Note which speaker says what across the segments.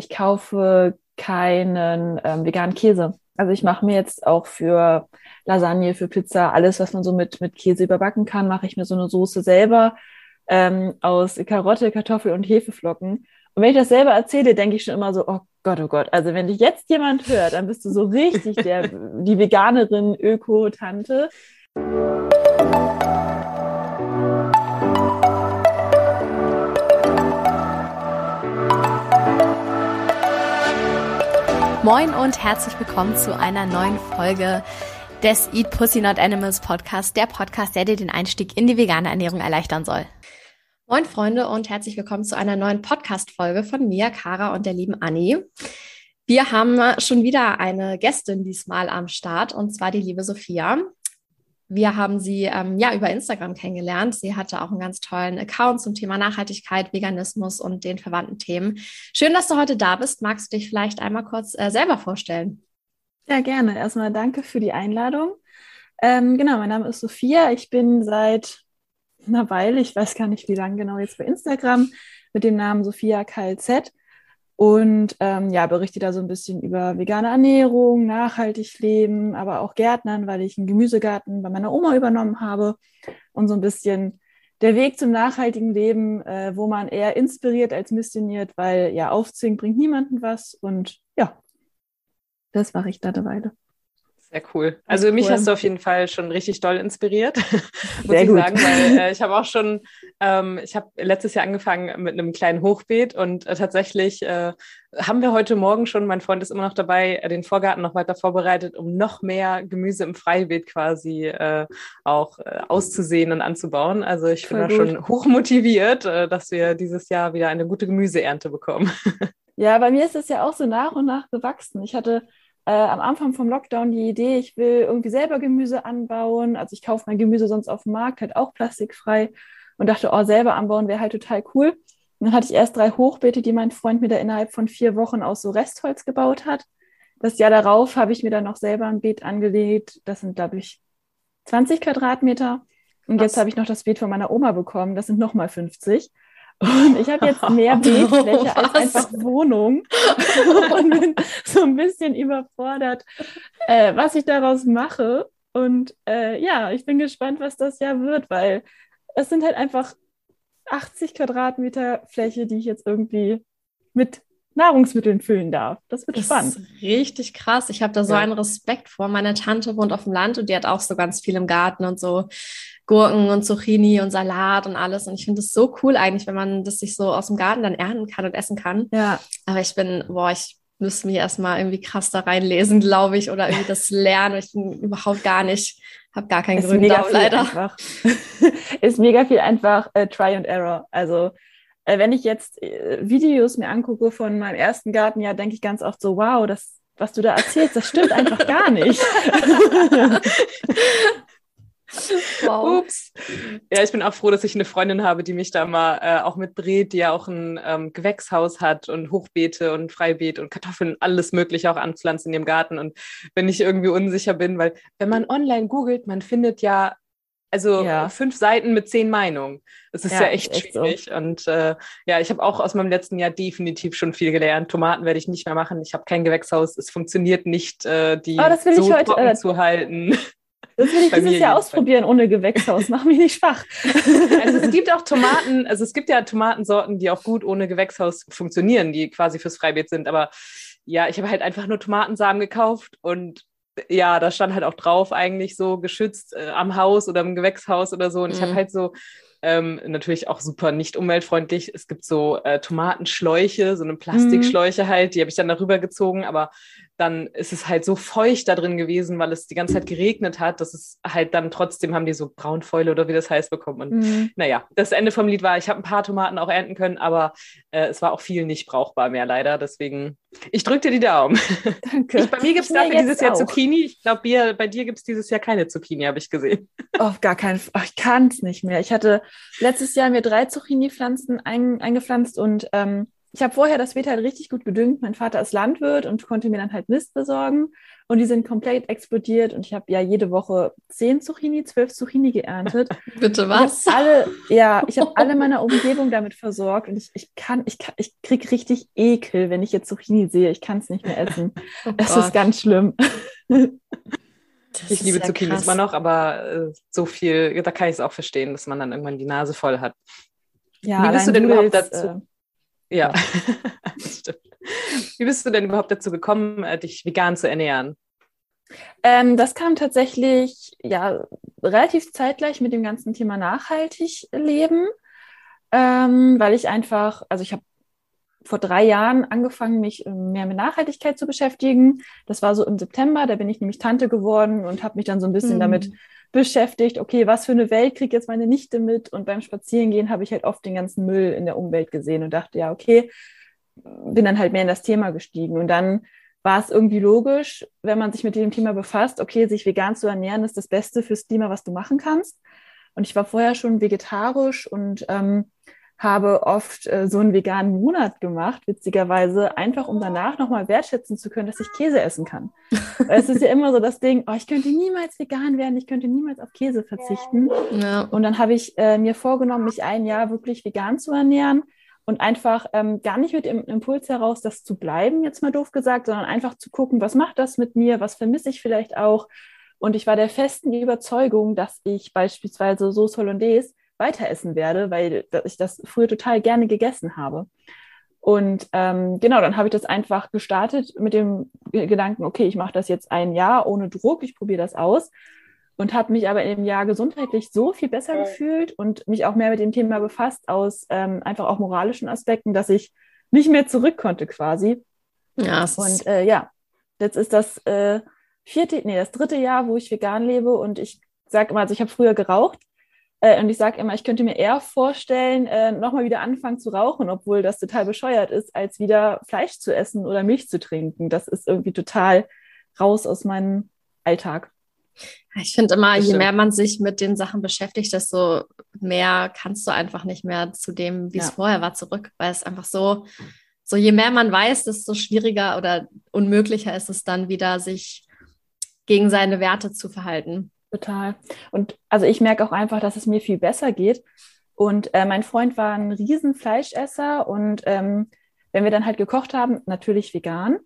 Speaker 1: Ich kaufe keinen ähm, veganen Käse. Also ich mache mir jetzt auch für Lasagne, für Pizza, alles, was man so mit, mit Käse überbacken kann, mache ich mir so eine Soße selber ähm, aus Karotte, Kartoffel und Hefeflocken. Und wenn ich das selber erzähle, denke ich schon immer so, oh Gott, oh Gott. Also wenn dich jetzt jemand hört, dann bist du so richtig der, die Veganerin, Öko-Tante.
Speaker 2: Moin und herzlich willkommen zu einer neuen Folge des Eat Pussy Not Animals Podcast, der Podcast, der dir den Einstieg in die vegane Ernährung erleichtern soll. Moin Freunde und herzlich willkommen zu einer neuen Podcast-Folge von mir, Kara und der lieben Anni. Wir haben schon wieder eine Gästin diesmal am Start und zwar die liebe Sophia. Wir haben sie ähm, ja über Instagram kennengelernt. Sie hatte auch einen ganz tollen Account zum Thema Nachhaltigkeit, Veganismus und den verwandten Themen. Schön, dass du heute da bist. Magst du dich vielleicht einmal kurz äh, selber vorstellen?
Speaker 1: Ja, gerne. Erstmal danke für die Einladung. Ähm, genau, mein Name ist Sophia. Ich bin seit einer Weile, ich weiß gar nicht wie lange genau, jetzt bei Instagram mit dem Namen Sophia KLZ und ähm, ja, berichte da so ein bisschen über vegane Ernährung, nachhaltig leben, aber auch Gärtnern, weil ich einen Gemüsegarten bei meiner Oma übernommen habe und so ein bisschen der Weg zum nachhaltigen Leben, äh, wo man eher inspiriert als missioniert, weil ja, aufzwingen bringt niemanden was und ja, das mache ich da eine Weile.
Speaker 3: Sehr cool. Also cool. mich hast du auf jeden Fall schon richtig doll inspiriert, muss Sehr ich gut. sagen, weil äh, ich habe auch schon, ähm, ich habe letztes Jahr angefangen mit einem kleinen Hochbeet und äh, tatsächlich äh, haben wir heute Morgen schon, mein Freund ist immer noch dabei, äh, den Vorgarten noch weiter vorbereitet, um noch mehr Gemüse im Freibeet quasi äh, auch äh, auszusehen und anzubauen. Also ich bin da schon hoch motiviert, dass wir dieses Jahr wieder eine gute Gemüseernte bekommen.
Speaker 1: Ja, bei mir ist es ja auch so nach und nach gewachsen. Ich hatte äh, am Anfang vom Lockdown die Idee, ich will irgendwie selber Gemüse anbauen. Also ich kaufe mein Gemüse sonst auf dem Markt, halt auch plastikfrei und dachte, oh, selber anbauen wäre halt total cool. Und dann hatte ich erst drei Hochbeete, die mein Freund mir da innerhalb von vier Wochen aus so Restholz gebaut hat. Das Jahr darauf habe ich mir dann noch selber ein Beet angelegt. Das sind, glaube ich, 20 Quadratmeter. Und Was? jetzt habe ich noch das Beet von meiner Oma bekommen. Das sind nochmal 50. Und ich habe jetzt mehr Bildfläche als einfach Wohnung und bin so ein bisschen überfordert, äh, was ich daraus mache. Und äh, ja, ich bin gespannt, was das ja wird, weil es sind halt einfach 80 Quadratmeter Fläche, die ich jetzt irgendwie mit Nahrungsmitteln füllen darf. Das wird das spannend.
Speaker 2: Ist richtig krass. Ich habe da so ja. einen Respekt vor. Meine Tante wohnt auf dem Land und die hat auch so ganz viel im Garten und so Gurken und Zucchini und Salat und alles. Und ich finde es so cool eigentlich, wenn man das sich so aus dem Garten dann ernten kann und essen kann. Ja. Aber ich bin, boah, ich müsste mich erstmal irgendwie krass da reinlesen, glaube ich, oder irgendwie das lernen. Ich bin überhaupt gar nicht, habe gar keinen Grund da, leider.
Speaker 1: Einfach. ist mega viel einfach äh, Try and Error. Also wenn ich jetzt äh, Videos mir angucke von meinem ersten Gartenjahr, denke ich ganz oft so, wow, das, was du da erzählst, das stimmt einfach gar nicht.
Speaker 3: Wow. Ups. Ja, ich bin auch froh, dass ich eine Freundin habe, die mich da mal äh, auch mitdreht, die ja auch ein ähm, Gewächshaus hat und Hochbeete und Freibeet und Kartoffeln, alles Mögliche auch anpflanzt in ihrem Garten. Und wenn ich irgendwie unsicher bin, weil wenn man online googelt, man findet ja also ja. fünf Seiten mit zehn Meinungen. Das ist ja, ja echt, echt, schwierig. So. Und äh, ja, ich habe auch aus meinem letzten Jahr definitiv schon viel gelernt. Tomaten werde ich nicht mehr machen. Ich habe kein Gewächshaus. Es funktioniert nicht, äh, die oh, das will so ich heute, äh, zu halten.
Speaker 1: Das will ich dieses Jahr ausprobieren ohne Gewächshaus. Mach mich nicht schwach.
Speaker 3: Also es gibt auch Tomaten, also es gibt ja Tomatensorten, die auch gut ohne Gewächshaus funktionieren, die quasi fürs Freibeet sind. Aber ja, ich habe halt einfach nur Tomatensamen gekauft und ja, da stand halt auch drauf eigentlich so geschützt äh, am Haus oder im Gewächshaus oder so. Und mhm. ich habe halt so ähm, natürlich auch super nicht umweltfreundlich. Es gibt so äh, Tomatenschläuche, so eine Plastikschläuche mhm. halt, die habe ich dann darüber gezogen, aber dann ist es halt so feucht da drin gewesen, weil es die ganze Zeit geregnet hat, dass es halt dann trotzdem haben die so Braunfäule oder wie das heißt bekommen. Und mhm. naja, das Ende vom Lied war, ich habe ein paar Tomaten auch ernten können, aber äh, es war auch viel nicht brauchbar mehr leider. Deswegen, ich drücke dir die Daumen. Danke. Ich, bei mir gibt es dafür dieses Jahr Zucchini. Ich glaube, bei dir gibt es dieses Jahr keine Zucchini, habe ich gesehen.
Speaker 1: Auf gar keinen Fall. Ich kann es nicht mehr. Ich hatte letztes Jahr mir drei Zucchini-Pflanzen ein, eingepflanzt und ähm, ich habe vorher das Beet halt richtig gut gedüngt. Mein Vater ist Landwirt und konnte mir dann halt Mist besorgen. Und die sind komplett explodiert. Und ich habe ja jede Woche zehn Zucchini, zwölf Zucchini geerntet.
Speaker 2: Bitte was?
Speaker 1: Ich alle, ja, ich habe alle meiner Umgebung damit versorgt. Und ich, ich kann, ich kann, ich krieg richtig Ekel, wenn ich jetzt Zucchini sehe. Ich kann es nicht mehr essen. Oh es ist ganz schlimm.
Speaker 3: Das ich liebe ja Zucchinis immer noch, aber äh, so viel, da kann ich es auch verstehen, dass man dann irgendwann die Nase voll hat.
Speaker 1: Ja, Wie bist du denn überhaupt dazu? Äh,
Speaker 3: ja, das stimmt. Wie bist du denn überhaupt dazu gekommen, äh, dich vegan zu ernähren?
Speaker 1: Ähm, das kam tatsächlich ja relativ zeitgleich mit dem ganzen Thema nachhaltig leben, ähm, weil ich einfach, also ich habe vor drei Jahren angefangen, mich äh, mehr mit Nachhaltigkeit zu beschäftigen. Das war so im September, da bin ich nämlich Tante geworden und habe mich dann so ein bisschen mhm. damit beschäftigt, okay, was für eine Welt kriegt jetzt meine Nichte mit? Und beim Spazierengehen habe ich halt oft den ganzen Müll in der Umwelt gesehen und dachte, ja, okay, bin dann halt mehr in das Thema gestiegen. Und dann war es irgendwie logisch, wenn man sich mit dem Thema befasst, okay, sich vegan zu ernähren ist das Beste fürs Klima, was du machen kannst. Und ich war vorher schon vegetarisch und ähm, habe oft äh, so einen veganen Monat gemacht, witzigerweise, einfach um danach nochmal wertschätzen zu können, dass ich Käse essen kann. es ist ja immer so das Ding, oh, ich könnte niemals vegan werden, ich könnte niemals auf Käse verzichten. Ja. Und dann habe ich äh, mir vorgenommen, mich ein Jahr wirklich vegan zu ernähren und einfach ähm, gar nicht mit dem Impuls heraus, das zu bleiben, jetzt mal doof gesagt, sondern einfach zu gucken, was macht das mit mir, was vermisse ich vielleicht auch. Und ich war der festen Überzeugung, dass ich beispielsweise Sauce Hollandaise weiter essen werde, weil ich das früher total gerne gegessen habe. Und ähm, genau, dann habe ich das einfach gestartet mit dem Gedanken, okay, ich mache das jetzt ein Jahr ohne Druck, ich probiere das aus und habe mich aber im Jahr gesundheitlich so viel besser gefühlt und mich auch mehr mit dem Thema befasst aus ähm, einfach auch moralischen Aspekten, dass ich nicht mehr zurück konnte quasi. Ja, und äh, ja, jetzt ist das äh, vierte, nee, das dritte Jahr, wo ich vegan lebe und ich sage immer, also ich habe früher geraucht äh, und ich sage immer, ich könnte mir eher vorstellen, äh, nochmal wieder anfangen zu rauchen, obwohl das total bescheuert ist, als wieder Fleisch zu essen oder Milch zu trinken. Das ist irgendwie total raus aus meinem Alltag.
Speaker 2: Ich finde immer, je mehr man sich mit den Sachen beschäftigt, desto mehr kannst du einfach nicht mehr zu dem, wie es ja. vorher war, zurück, weil es einfach so, so je mehr man weiß, desto schwieriger oder unmöglicher ist es dann wieder, sich gegen seine Werte zu verhalten.
Speaker 1: Total. Und also ich merke auch einfach, dass es mir viel besser geht. Und äh, mein Freund war ein riesen Fleischesser und ähm, wenn wir dann halt gekocht haben, natürlich vegan.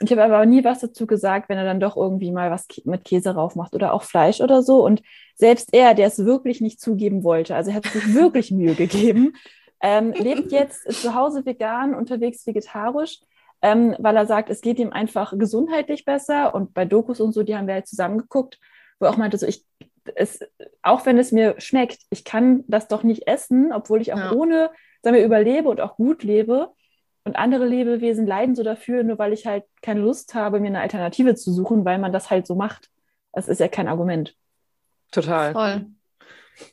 Speaker 1: Und ich habe aber nie was dazu gesagt, wenn er dann doch irgendwie mal was mit Käse rauf macht oder auch Fleisch oder so. Und selbst er, der es wirklich nicht zugeben wollte, also er hat sich wirklich Mühe gegeben, ähm, lebt jetzt zu Hause vegan, unterwegs vegetarisch, ähm, weil er sagt, es geht ihm einfach gesundheitlich besser. Und bei Dokus und so, die haben wir halt zusammengeguckt wo er auch meinte, so ich, es, auch wenn es mir schmeckt, ich kann das doch nicht essen, obwohl ich auch ja. ohne, sagen wir, überlebe und auch gut lebe. Und andere Lebewesen leiden so dafür, nur weil ich halt keine Lust habe, mir eine Alternative zu suchen, weil man das halt so macht. Das ist ja kein Argument.
Speaker 3: Total. Voll.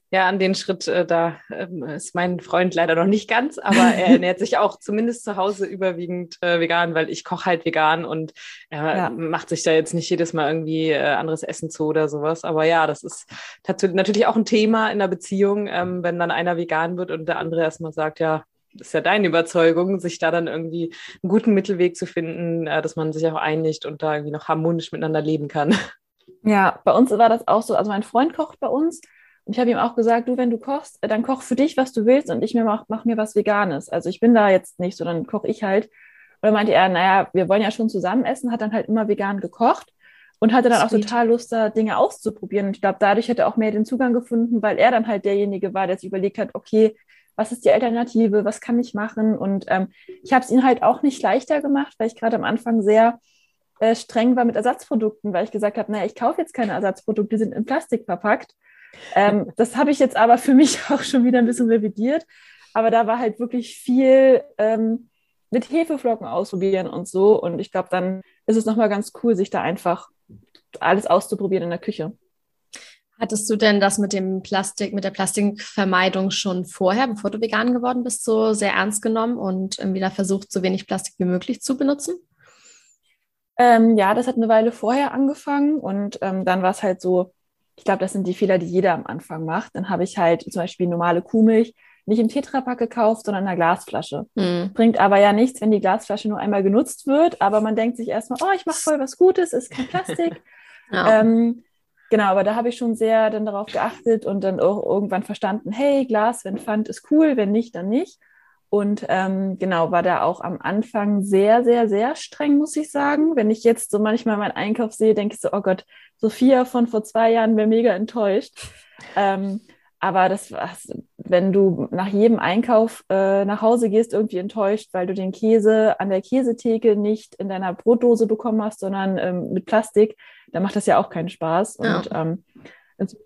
Speaker 3: Ja, an den Schritt, äh, da äh, ist mein Freund leider noch nicht ganz, aber er ernährt sich auch zumindest zu Hause überwiegend äh, vegan, weil ich koche halt vegan und er ja. macht sich da jetzt nicht jedes Mal irgendwie äh, anderes Essen zu oder sowas. Aber ja, das ist natürlich auch ein Thema in der Beziehung, ähm, wenn dann einer vegan wird und der andere erstmal sagt, ja, ist ja deine Überzeugung, sich da dann irgendwie einen guten Mittelweg zu finden, äh, dass man sich auch einigt und da irgendwie noch harmonisch miteinander leben kann.
Speaker 1: Ja, bei uns war das auch so. Also mein Freund kocht bei uns ich habe ihm auch gesagt, du, wenn du kochst, dann koch für dich, was du willst und ich mir mach, mach mir was Veganes. Also ich bin da jetzt nicht so, dann koche ich halt. Und dann meinte er, naja, wir wollen ja schon zusammen essen, hat dann halt immer vegan gekocht und hatte dann Sweet. auch total Lust, da Dinge auszuprobieren. Und ich glaube, dadurch hätte er auch mehr den Zugang gefunden, weil er dann halt derjenige war, der sich überlegt hat, okay, was ist die Alternative, was kann ich machen? Und ähm, ich habe es ihm halt auch nicht leichter gemacht, weil ich gerade am Anfang sehr äh, streng war mit Ersatzprodukten, weil ich gesagt habe, naja, ich kaufe jetzt keine Ersatzprodukte, die sind in Plastik verpackt. Ähm, das habe ich jetzt aber für mich auch schon wieder ein bisschen revidiert. Aber da war halt wirklich viel ähm, mit Hefeflocken ausprobieren und so. Und ich glaube, dann ist es nochmal ganz cool, sich da einfach alles auszuprobieren in der Küche.
Speaker 2: Hattest du denn das mit dem Plastik, mit der Plastikvermeidung schon vorher, bevor du vegan geworden bist, so sehr ernst genommen und wieder versucht, so wenig Plastik wie möglich zu benutzen?
Speaker 1: Ähm, ja, das hat eine Weile vorher angefangen und ähm, dann war es halt so, ich glaube, das sind die Fehler, die jeder am Anfang macht. Dann habe ich halt zum Beispiel normale Kuhmilch nicht im Tetrapack gekauft, sondern in einer Glasflasche. Mhm. Bringt aber ja nichts, wenn die Glasflasche nur einmal genutzt wird, aber man denkt sich erstmal, oh, ich mache voll was Gutes, ist kein Plastik. ja. ähm, genau, aber da habe ich schon sehr dann darauf geachtet und dann auch irgendwann verstanden, hey, Glas, wenn Pfand ist cool, wenn nicht, dann nicht. Und ähm, genau, war da auch am Anfang sehr, sehr, sehr streng, muss ich sagen. Wenn ich jetzt so manchmal meinen Einkauf sehe, denke ich so, oh Gott, Sophia von vor zwei Jahren wäre mega enttäuscht. Ähm, aber das, wenn du nach jedem Einkauf äh, nach Hause gehst, irgendwie enttäuscht, weil du den Käse an der Käsetheke nicht in deiner Brotdose bekommen hast, sondern ähm, mit Plastik, dann macht das ja auch keinen Spaß. Ja. Und ähm,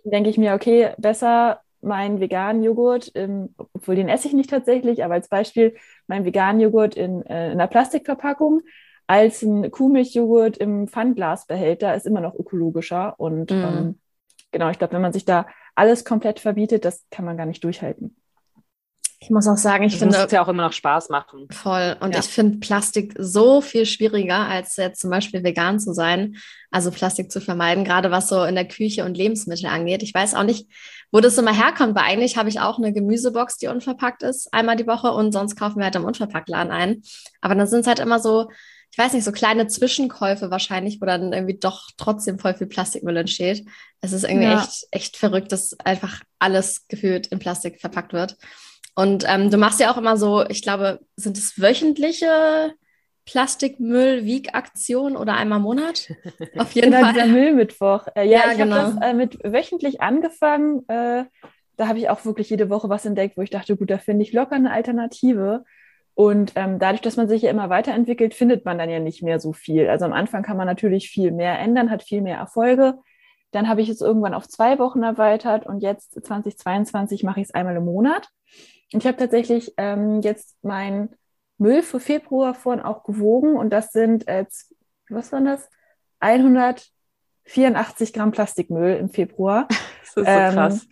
Speaker 1: denke ich mir, okay, besser meinen veganen Joghurt, ähm, obwohl den esse ich nicht tatsächlich, aber als Beispiel meinen veganen Joghurt in, äh, in einer Plastikverpackung als ein Kuhmilchjoghurt im Pfandglasbehälter ist immer noch ökologischer. Und mm. ähm, genau, ich glaube, wenn man sich da alles komplett verbietet, das kann man gar nicht durchhalten.
Speaker 2: Ich muss auch sagen, ich das finde.
Speaker 3: es ja auch immer noch Spaß machen.
Speaker 2: Voll. Und ja. ich finde Plastik so viel schwieriger, als jetzt zum Beispiel vegan zu sein. Also Plastik zu vermeiden, gerade was so in der Küche und Lebensmittel angeht. Ich weiß auch nicht, wo das immer herkommt, weil eigentlich habe ich auch eine Gemüsebox, die unverpackt ist, einmal die Woche und sonst kaufen wir halt im Unverpacktladen ein. Aber dann sind es halt immer so, ich weiß nicht, so kleine Zwischenkäufe wahrscheinlich, wo dann irgendwie doch trotzdem voll viel Plastikmüll entsteht. Es ist irgendwie ja. echt, echt verrückt, dass einfach alles gefühlt in Plastik verpackt wird. Und ähm, du machst ja auch immer so, ich glaube, sind es wöchentliche Plastikmüll-Wieg-Aktion oder einmal im Monat?
Speaker 1: Auf jeden genau, Fall. dieser Müllmittwoch. Äh, ja, ja, ich genau. habe das äh, mit wöchentlich angefangen. Äh, da habe ich auch wirklich jede Woche was entdeckt, wo ich dachte, gut, da finde ich locker eine Alternative. Und ähm, dadurch, dass man sich ja immer weiterentwickelt, findet man dann ja nicht mehr so viel. Also am Anfang kann man natürlich viel mehr ändern, hat viel mehr Erfolge. Dann habe ich es irgendwann auf zwei Wochen erweitert und jetzt 2022 mache ich es einmal im Monat. Und ich habe tatsächlich ähm, jetzt mein Müll für Februar vorhin auch gewogen und das sind, äh, was waren das? 184 Gramm Plastikmüll im Februar.
Speaker 3: Das ist so ähm, krass.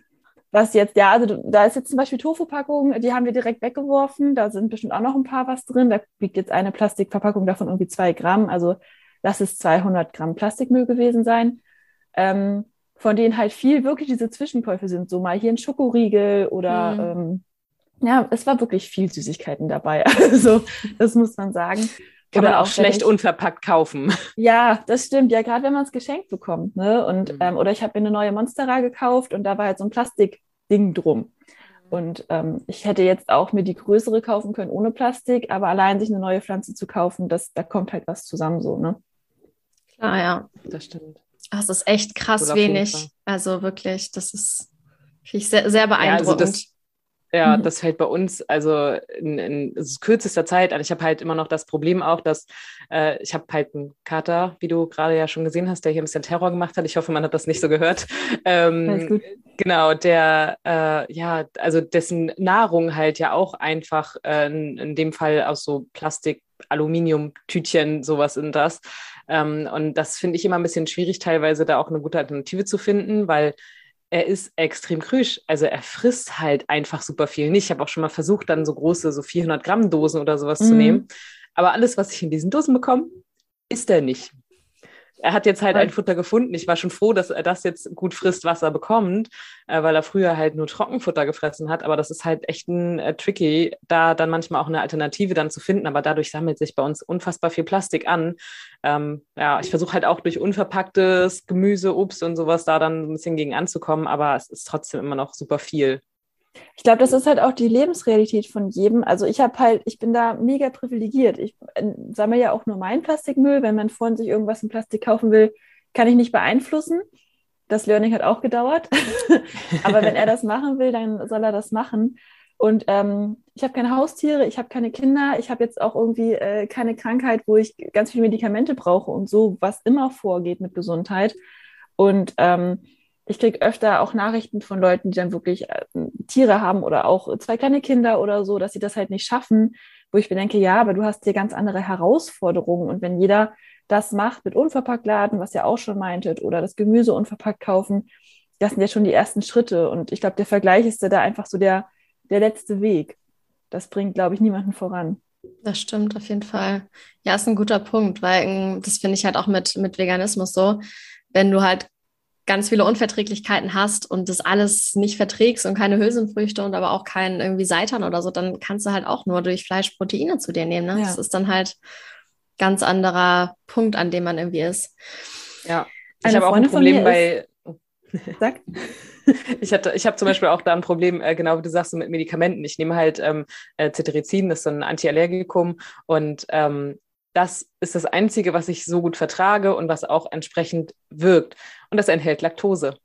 Speaker 1: Was jetzt, ja, also da ist jetzt zum Beispiel Tofu-Packung, die haben wir direkt weggeworfen. Da sind bestimmt auch noch ein paar was drin. Da wiegt jetzt eine Plastikverpackung davon irgendwie zwei Gramm. Also lass es 200 Gramm Plastikmüll gewesen sein. Ähm, von denen halt viel wirklich diese Zwischenkäufe sind. So mal hier ein Schokoriegel oder mhm. ähm, ja, es war wirklich viel Süßigkeiten dabei. Also, das muss man sagen.
Speaker 3: Kann oder man auch schlecht ich, unverpackt kaufen.
Speaker 1: Ja, das stimmt. Ja, gerade wenn man es geschenkt bekommt. Ne? Und, mhm. ähm, oder ich habe mir eine neue Monstera gekauft und da war halt so ein Plastikding drum. Und ähm, ich hätte jetzt auch mir die größere kaufen können ohne Plastik, aber allein sich eine neue Pflanze zu kaufen, das, da kommt halt was zusammen so, ne?
Speaker 2: Klar, ja. Das stimmt. Das ist echt krass wenig. Also wirklich, das ist ich sehr, sehr beeindruckend. Ja, also das,
Speaker 3: ja, mhm. das fällt bei uns also in, in kürzester Zeit an. Ich habe halt immer noch das Problem auch, dass äh, ich habe halt einen Kater, wie du gerade ja schon gesehen hast, der hier ein bisschen Terror gemacht hat. Ich hoffe, man hat das nicht so gehört. Ähm, genau, der äh, ja, also dessen Nahrung halt ja auch einfach äh, in, in dem Fall aus so Plastik, Aluminium-Tütchen, sowas in das. Ähm, und das finde ich immer ein bisschen schwierig, teilweise da auch eine gute Alternative zu finden, weil er ist extrem krüsch. Also er frisst halt einfach super viel nicht. Ich habe auch schon mal versucht, dann so große, so 400 Gramm Dosen oder sowas mhm. zu nehmen. Aber alles, was ich in diesen Dosen bekomme, isst er nicht er hat jetzt halt ein Futter gefunden. Ich war schon froh, dass er das jetzt gut frisst, was er bekommt, äh, weil er früher halt nur Trockenfutter gefressen hat. Aber das ist halt echt ein äh, tricky, da dann manchmal auch eine Alternative dann zu finden. Aber dadurch sammelt sich bei uns unfassbar viel Plastik an. Ähm, ja, ich versuche halt auch durch unverpacktes Gemüse, Obst und sowas da dann ein bisschen gegen anzukommen. Aber es ist trotzdem immer noch super viel.
Speaker 1: Ich glaube, das ist halt auch die Lebensrealität von jedem. Also ich habe halt, ich bin da mega privilegiert. Ich äh, sammle ja auch nur meinen Plastikmüll. Wenn mein Freund sich irgendwas in Plastik kaufen will, kann ich nicht beeinflussen. Das Learning hat auch gedauert. Aber wenn er das machen will, dann soll er das machen. Und ähm, ich habe keine Haustiere, ich habe keine Kinder, ich habe jetzt auch irgendwie äh, keine Krankheit, wo ich ganz viele Medikamente brauche und so, was immer vorgeht mit Gesundheit. Und ähm, ich kriege öfter auch Nachrichten von Leuten, die dann wirklich äh, Tiere haben oder auch zwei kleine Kinder oder so, dass sie das halt nicht schaffen, wo ich mir denke, ja, aber du hast hier ganz andere Herausforderungen. Und wenn jeder das macht mit Unverpacktladen, was ihr auch schon meintet, oder das Gemüse unverpackt kaufen, das sind ja schon die ersten Schritte. Und ich glaube, der Vergleich ist da einfach so der, der letzte Weg. Das bringt, glaube ich, niemanden voran.
Speaker 2: Das stimmt auf jeden Fall. Ja, ist ein guter Punkt, weil ähm, das finde ich halt auch mit, mit Veganismus so. Wenn du halt ganz viele Unverträglichkeiten hast und das alles nicht verträgst und keine Hülsenfrüchte und aber auch kein irgendwie Seitan oder so, dann kannst du halt auch nur durch Fleisch Proteine zu dir nehmen. Ne? Ja. Das ist dann halt ganz anderer Punkt, an dem man irgendwie ist.
Speaker 3: Ja, ich habe auch ein Problem bei. Sag. Ich, hatte, ich habe zum Beispiel auch da ein Problem, äh, genau wie du sagst, mit Medikamenten. Ich nehme halt ähm, äh, Cetirizin, das ist so ein Antiallergikum und ähm, das ist das Einzige, was ich so gut vertrage und was auch entsprechend wirkt. Und das enthält Laktose.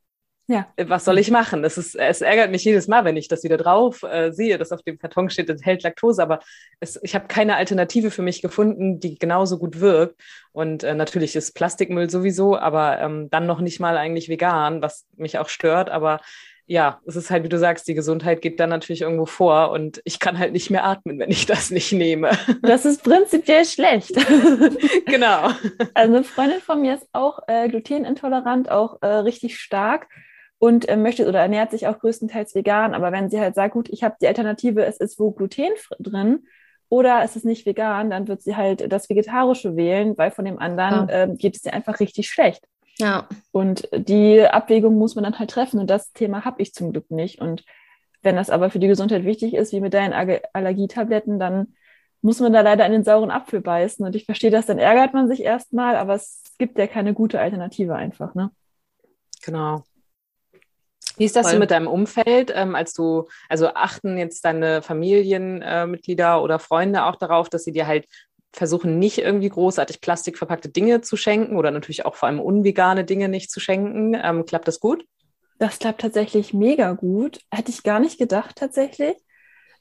Speaker 3: Ja. Äh, was soll ich machen? Es, ist, es ärgert mich jedes Mal, wenn ich das wieder drauf äh, sehe, dass auf dem Karton steht, es enthält Laktose, aber es, ich habe keine Alternative für mich gefunden, die genauso gut wirkt. Und äh, natürlich ist Plastikmüll sowieso, aber ähm, dann noch nicht mal eigentlich vegan, was mich auch stört. Aber ja, es ist halt, wie du sagst, die Gesundheit geht dann natürlich irgendwo vor und ich kann halt nicht mehr atmen, wenn ich das nicht nehme.
Speaker 1: Das ist prinzipiell schlecht.
Speaker 3: genau.
Speaker 1: Also eine Freundin von mir ist auch äh, glutenintolerant, auch äh, richtig stark und äh, möchte oder ernährt sich auch größtenteils vegan. Aber wenn sie halt sagt, gut, ich habe die Alternative, es ist wo Gluten drin oder es ist nicht vegan, dann wird sie halt das Vegetarische wählen, weil von dem anderen ja. äh, geht es ihr einfach richtig schlecht.
Speaker 2: Ja.
Speaker 1: Und die Abwägung muss man dann halt treffen. Und das Thema habe ich zum Glück nicht. Und wenn das aber für die Gesundheit wichtig ist, wie mit deinen Allergietabletten, dann muss man da leider in den sauren Apfel beißen. Und ich verstehe das, dann ärgert man sich erstmal, aber es gibt ja keine gute Alternative einfach, ne?
Speaker 3: Genau. Wie ist das so mit deinem Umfeld, ähm, als du, also achten jetzt deine Familienmitglieder äh, oder Freunde auch darauf, dass sie dir halt versuchen nicht irgendwie großartig plastikverpackte Dinge zu schenken oder natürlich auch vor allem unvegane Dinge nicht zu schenken. Ähm, klappt das gut?
Speaker 1: Das klappt tatsächlich mega gut. Hätte ich gar nicht gedacht tatsächlich.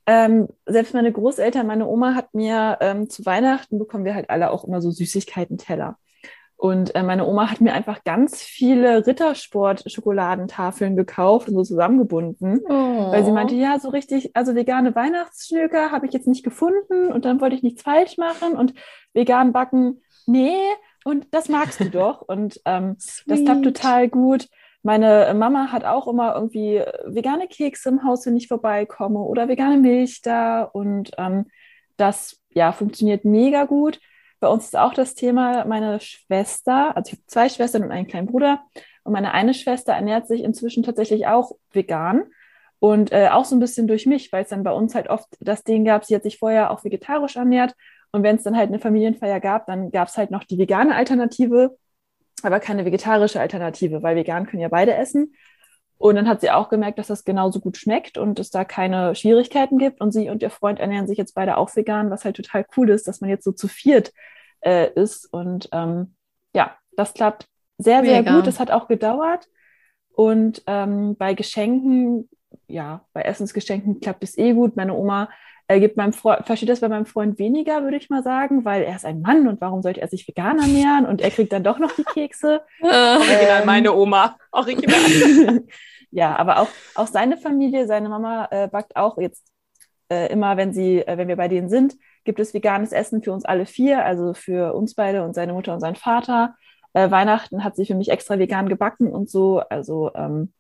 Speaker 1: Ähm, selbst meine Großeltern, meine Oma hat mir ähm, zu Weihnachten bekommen wir halt alle auch immer so Süßigkeiten-Teller. Und äh, meine Oma hat mir einfach ganz viele Rittersport-Schokoladentafeln gekauft und so zusammengebunden, oh. weil sie oh. meinte, ja, so richtig, also vegane Weihnachtsschnöker habe ich jetzt nicht gefunden und dann wollte ich nichts falsch machen und vegan backen, nee, und das magst du doch. Und ähm, das klappt total gut. Meine Mama hat auch immer irgendwie vegane Kekse im Haus, wenn ich vorbeikomme oder vegane Milch da und ähm, das ja funktioniert mega gut. Bei uns ist auch das Thema, meine Schwester, also ich habe zwei Schwestern und einen kleinen Bruder. Und meine eine Schwester ernährt sich inzwischen tatsächlich auch vegan. Und äh, auch so ein bisschen durch mich, weil es dann bei uns halt oft das Ding gab, sie hat sich vorher auch vegetarisch ernährt. Und wenn es dann halt eine Familienfeier gab, dann gab es halt noch die vegane Alternative, aber keine vegetarische Alternative, weil vegan können ja beide essen. Und dann hat sie auch gemerkt, dass das genauso gut schmeckt und es da keine Schwierigkeiten gibt. Und sie und ihr Freund ernähren sich jetzt beide auch vegan, was halt total cool ist, dass man jetzt so zu viert äh, ist. Und ähm, ja, das klappt sehr, sehr Mega. gut. Es hat auch gedauert. Und ähm, bei Geschenken, ja, bei Essensgeschenken klappt es eh gut. Meine Oma äh, gibt meinem Freund, versteht das bei meinem Freund weniger, würde ich mal sagen, weil er ist ein Mann und warum sollte er sich vegan ernähren? Und er kriegt dann doch noch die Kekse.
Speaker 3: Original ähm, meine Oma. Original.
Speaker 1: ja, aber auch, auch seine Familie, seine Mama äh, backt auch jetzt äh, immer, wenn sie, äh, wenn wir bei denen sind, gibt es veganes Essen für uns alle vier, also für uns beide und seine Mutter und sein Vater. Äh, Weihnachten hat sie für mich extra vegan gebacken und so. Also ähm,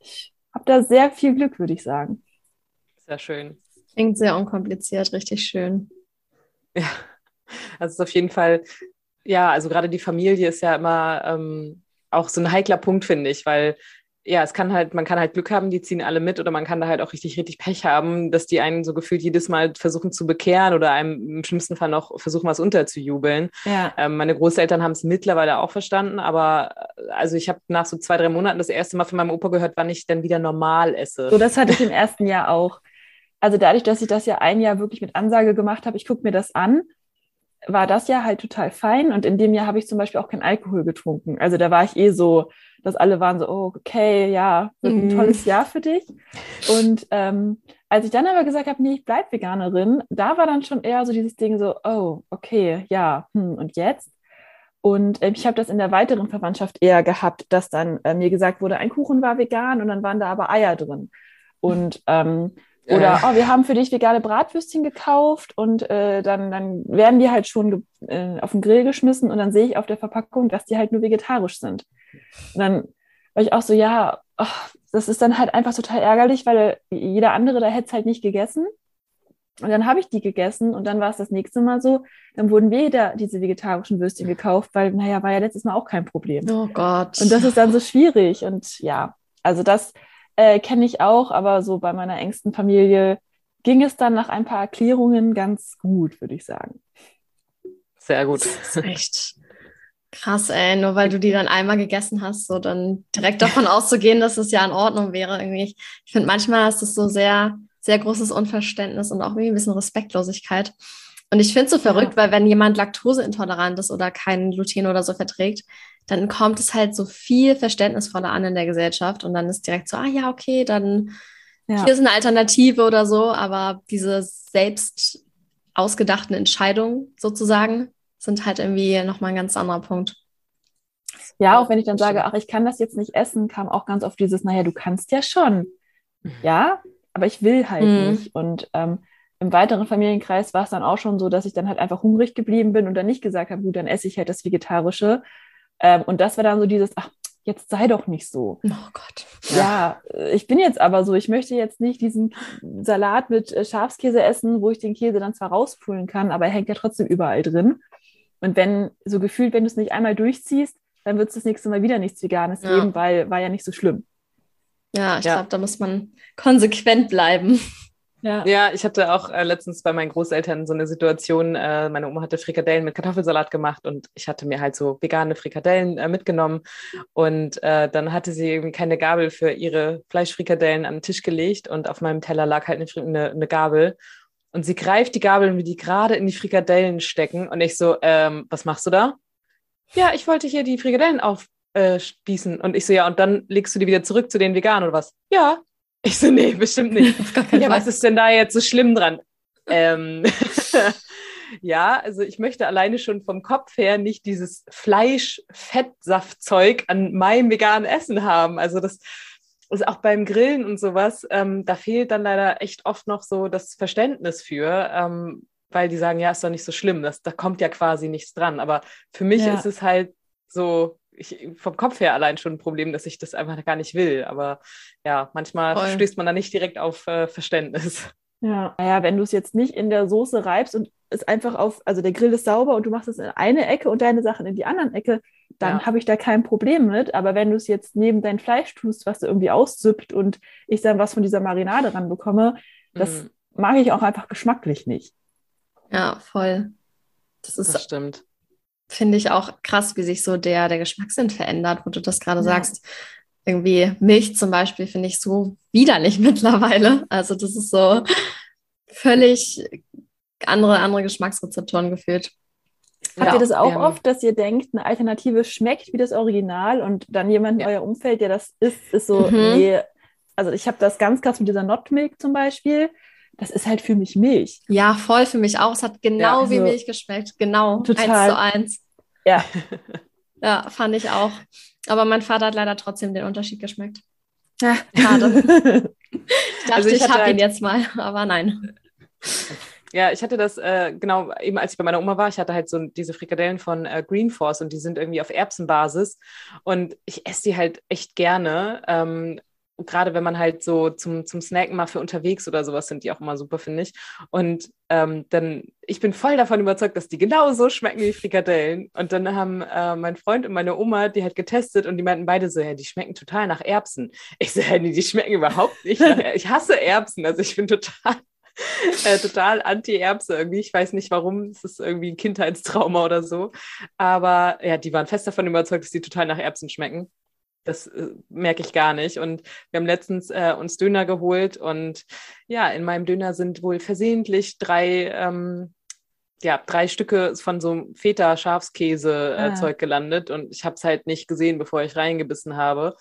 Speaker 1: ich habe da sehr viel Glück, würde ich sagen.
Speaker 3: Sehr schön.
Speaker 2: Klingt sehr unkompliziert, richtig schön.
Speaker 3: Ja, also es ist auf jeden Fall, ja, also gerade die Familie ist ja immer ähm, auch so ein heikler Punkt, finde ich, weil ja, es kann halt, man kann halt Glück haben, die ziehen alle mit oder man kann da halt auch richtig, richtig Pech haben, dass die einen so gefühlt jedes Mal versuchen zu bekehren oder einem im schlimmsten Fall noch versuchen, was unterzujubeln. Ja. Ähm, meine Großeltern haben es mittlerweile auch verstanden, aber äh, also ich habe nach so zwei, drei Monaten das erste Mal von meinem Opa gehört, wann ich dann wieder normal esse.
Speaker 1: So, das hatte ich im ersten Jahr auch. Also dadurch, dass ich das ja ein Jahr wirklich mit Ansage gemacht habe, ich gucke mir das an, war das ja halt total fein. Und in dem Jahr habe ich zum Beispiel auch keinen Alkohol getrunken. Also da war ich eh so, dass alle waren so, oh, okay, ja, wird ein mhm. tolles Jahr für dich. Und ähm, als ich dann aber gesagt habe, nee, ich bleib Veganerin, da war dann schon eher so dieses Ding so, oh, okay, ja, hm, und jetzt? Und äh, ich habe das in der weiteren Verwandtschaft eher gehabt, dass dann äh, mir gesagt wurde, ein Kuchen war vegan und dann waren da aber Eier drin. Und ähm, oder, oh, wir haben für dich vegane Bratwürstchen gekauft und äh, dann, dann werden die halt schon äh, auf den Grill geschmissen und dann sehe ich auf der Verpackung, dass die halt nur vegetarisch sind. Und dann war ich auch so, ja, oh, das ist dann halt einfach total ärgerlich, weil jeder andere da hätte es halt nicht gegessen. Und dann habe ich die gegessen und dann war es das nächste Mal so, dann wurden wieder diese vegetarischen Würstchen gekauft, weil, naja, war ja letztes Mal auch kein Problem.
Speaker 2: Oh Gott.
Speaker 1: Und das ist dann so schwierig. Und ja, also das äh, kenne ich auch, aber so bei meiner engsten Familie ging es dann nach ein paar Erklärungen ganz gut, würde ich sagen.
Speaker 3: Sehr gut.
Speaker 2: Das ist echt krass, ey. Nur weil du die dann einmal gegessen hast, so dann direkt davon auszugehen, dass es ja in Ordnung wäre. Irgendwie. Ich, ich finde, manchmal ist es so sehr, sehr großes Unverständnis und auch irgendwie ein bisschen Respektlosigkeit. Und ich finde es so verrückt, ja. weil wenn jemand laktoseintolerant ist oder kein Gluten oder so verträgt, dann kommt es halt so viel verständnisvoller an in der Gesellschaft und dann ist direkt so, ah ja, okay, dann ja. hier ist eine Alternative oder so, aber diese selbst ausgedachten Entscheidungen sozusagen sind halt irgendwie nochmal ein ganz anderer Punkt.
Speaker 1: Ja, auch wenn ich dann sage, ach, ich kann das jetzt nicht essen, kam auch ganz oft dieses, naja, du kannst ja schon. Mhm. Ja, aber ich will halt mhm. nicht. Und ähm, im weiteren Familienkreis war es dann auch schon so, dass ich dann halt einfach hungrig geblieben bin und dann nicht gesagt habe, gut, dann esse ich halt das Vegetarische. Ähm, und das war dann so dieses, ach, jetzt sei doch nicht so.
Speaker 2: Oh Gott.
Speaker 1: Ja, ich bin jetzt aber so, ich möchte jetzt nicht diesen Salat mit äh, Schafskäse essen, wo ich den Käse dann zwar rauspulen kann, aber er hängt ja trotzdem überall drin. Und wenn, so gefühlt, wenn du es nicht einmal durchziehst, dann wird es das nächste Mal wieder nichts Veganes ja. geben, weil war ja nicht so schlimm.
Speaker 2: Ja, ich ja. glaube, da muss man konsequent bleiben.
Speaker 3: Ja. ja, ich hatte auch äh, letztens bei meinen Großeltern so eine Situation, äh, meine Oma hatte Frikadellen mit Kartoffelsalat gemacht und ich hatte mir halt so vegane Frikadellen äh, mitgenommen und äh, dann hatte sie irgendwie keine Gabel für ihre Fleischfrikadellen an den Tisch gelegt und auf meinem Teller lag halt eine, eine, eine Gabel und sie greift die Gabel und will die gerade in die Frikadellen stecken und ich so, ähm, was machst du da? Ja, ich wollte hier die Frikadellen aufspießen und ich so, ja, und dann legst du die wieder zurück zu den Veganen oder was? Ja, ich so, nee, bestimmt nicht. ja, was ist denn da jetzt so schlimm dran? Ähm, ja, also ich möchte alleine schon vom Kopf her nicht dieses Fleisch-Fettsaftzeug an meinem veganen Essen haben. Also das ist auch beim Grillen und sowas, ähm, da fehlt dann leider echt oft noch so das Verständnis für, ähm, weil die sagen, ja, ist doch nicht so schlimm, das, da kommt ja quasi nichts dran. Aber für mich ja. ist es halt so, ich, vom Kopf her allein schon ein Problem, dass ich das einfach gar nicht will. Aber ja, manchmal Voll. stößt man da nicht direkt auf äh, Verständnis.
Speaker 1: Ja, naja, wenn du es jetzt nicht in der Soße reibst und es einfach auf, also der Grill ist sauber und du machst es in eine Ecke und deine Sachen in die anderen Ecke, dann ja. habe ich da kein Problem mit. Aber wenn du es jetzt neben dein Fleisch tust, was du irgendwie aussüppt und ich dann was von dieser Marinade ran bekomme, das mhm. mag ich auch einfach geschmacklich nicht.
Speaker 2: Ja, voll.
Speaker 3: Das ist, das stimmt
Speaker 2: finde ich auch krass, wie sich so der, der Geschmackssinn verändert, wo du das gerade ja. sagst. Irgendwie Milch zum Beispiel finde ich so widerlich mittlerweile. Also das ist so völlig andere, andere Geschmacksrezeptoren gefühlt.
Speaker 1: Habt ja, ihr das auch ähm, oft, dass ihr denkt, eine Alternative schmeckt wie das Original und dann jemand in ja. euer Umfeld, der das isst, ist so, mhm. nee, also ich habe das ganz krass mit dieser Not Milk zum Beispiel das ist halt für mich Milch.
Speaker 2: Ja, voll für mich auch. Es hat genau ja, also wie Milch geschmeckt. Genau. Total. Eins zu eins.
Speaker 1: Ja.
Speaker 2: ja, fand ich auch. Aber mein Vater hat leider trotzdem den Unterschied geschmeckt. Ja, schade. ich dachte, also ich, ich habe halt... ihn jetzt mal, aber nein.
Speaker 3: Ja, ich hatte das, äh, genau, eben als ich bei meiner Oma war, ich hatte halt so diese Frikadellen von äh, Green Force und die sind irgendwie auf Erbsenbasis und ich esse die halt echt gerne. Ähm, gerade wenn man halt so zum, zum Snacken mal für unterwegs oder sowas sind die auch immer super, finde ich. Und ähm, dann, ich bin voll davon überzeugt, dass die genauso schmecken wie Frikadellen. Und dann haben äh, mein Freund und meine Oma die halt getestet und die meinten beide so, ja, die schmecken total nach Erbsen. Ich so, ja, nee, die schmecken überhaupt nicht. Ich hasse Erbsen, also ich bin total äh, total anti-Erbse irgendwie. Ich weiß nicht warum. Es ist irgendwie ein Kindheitstrauma oder so. Aber ja, die waren fest davon überzeugt, dass die total nach Erbsen schmecken. Das äh, merke ich gar nicht. Und wir haben letztens äh, uns Döner geholt und ja, in meinem Döner sind wohl versehentlich drei, ähm, ja, drei Stücke von so einem Feta-Schafskäse-Zeug ah. gelandet und ich habe es halt nicht gesehen, bevor ich reingebissen habe.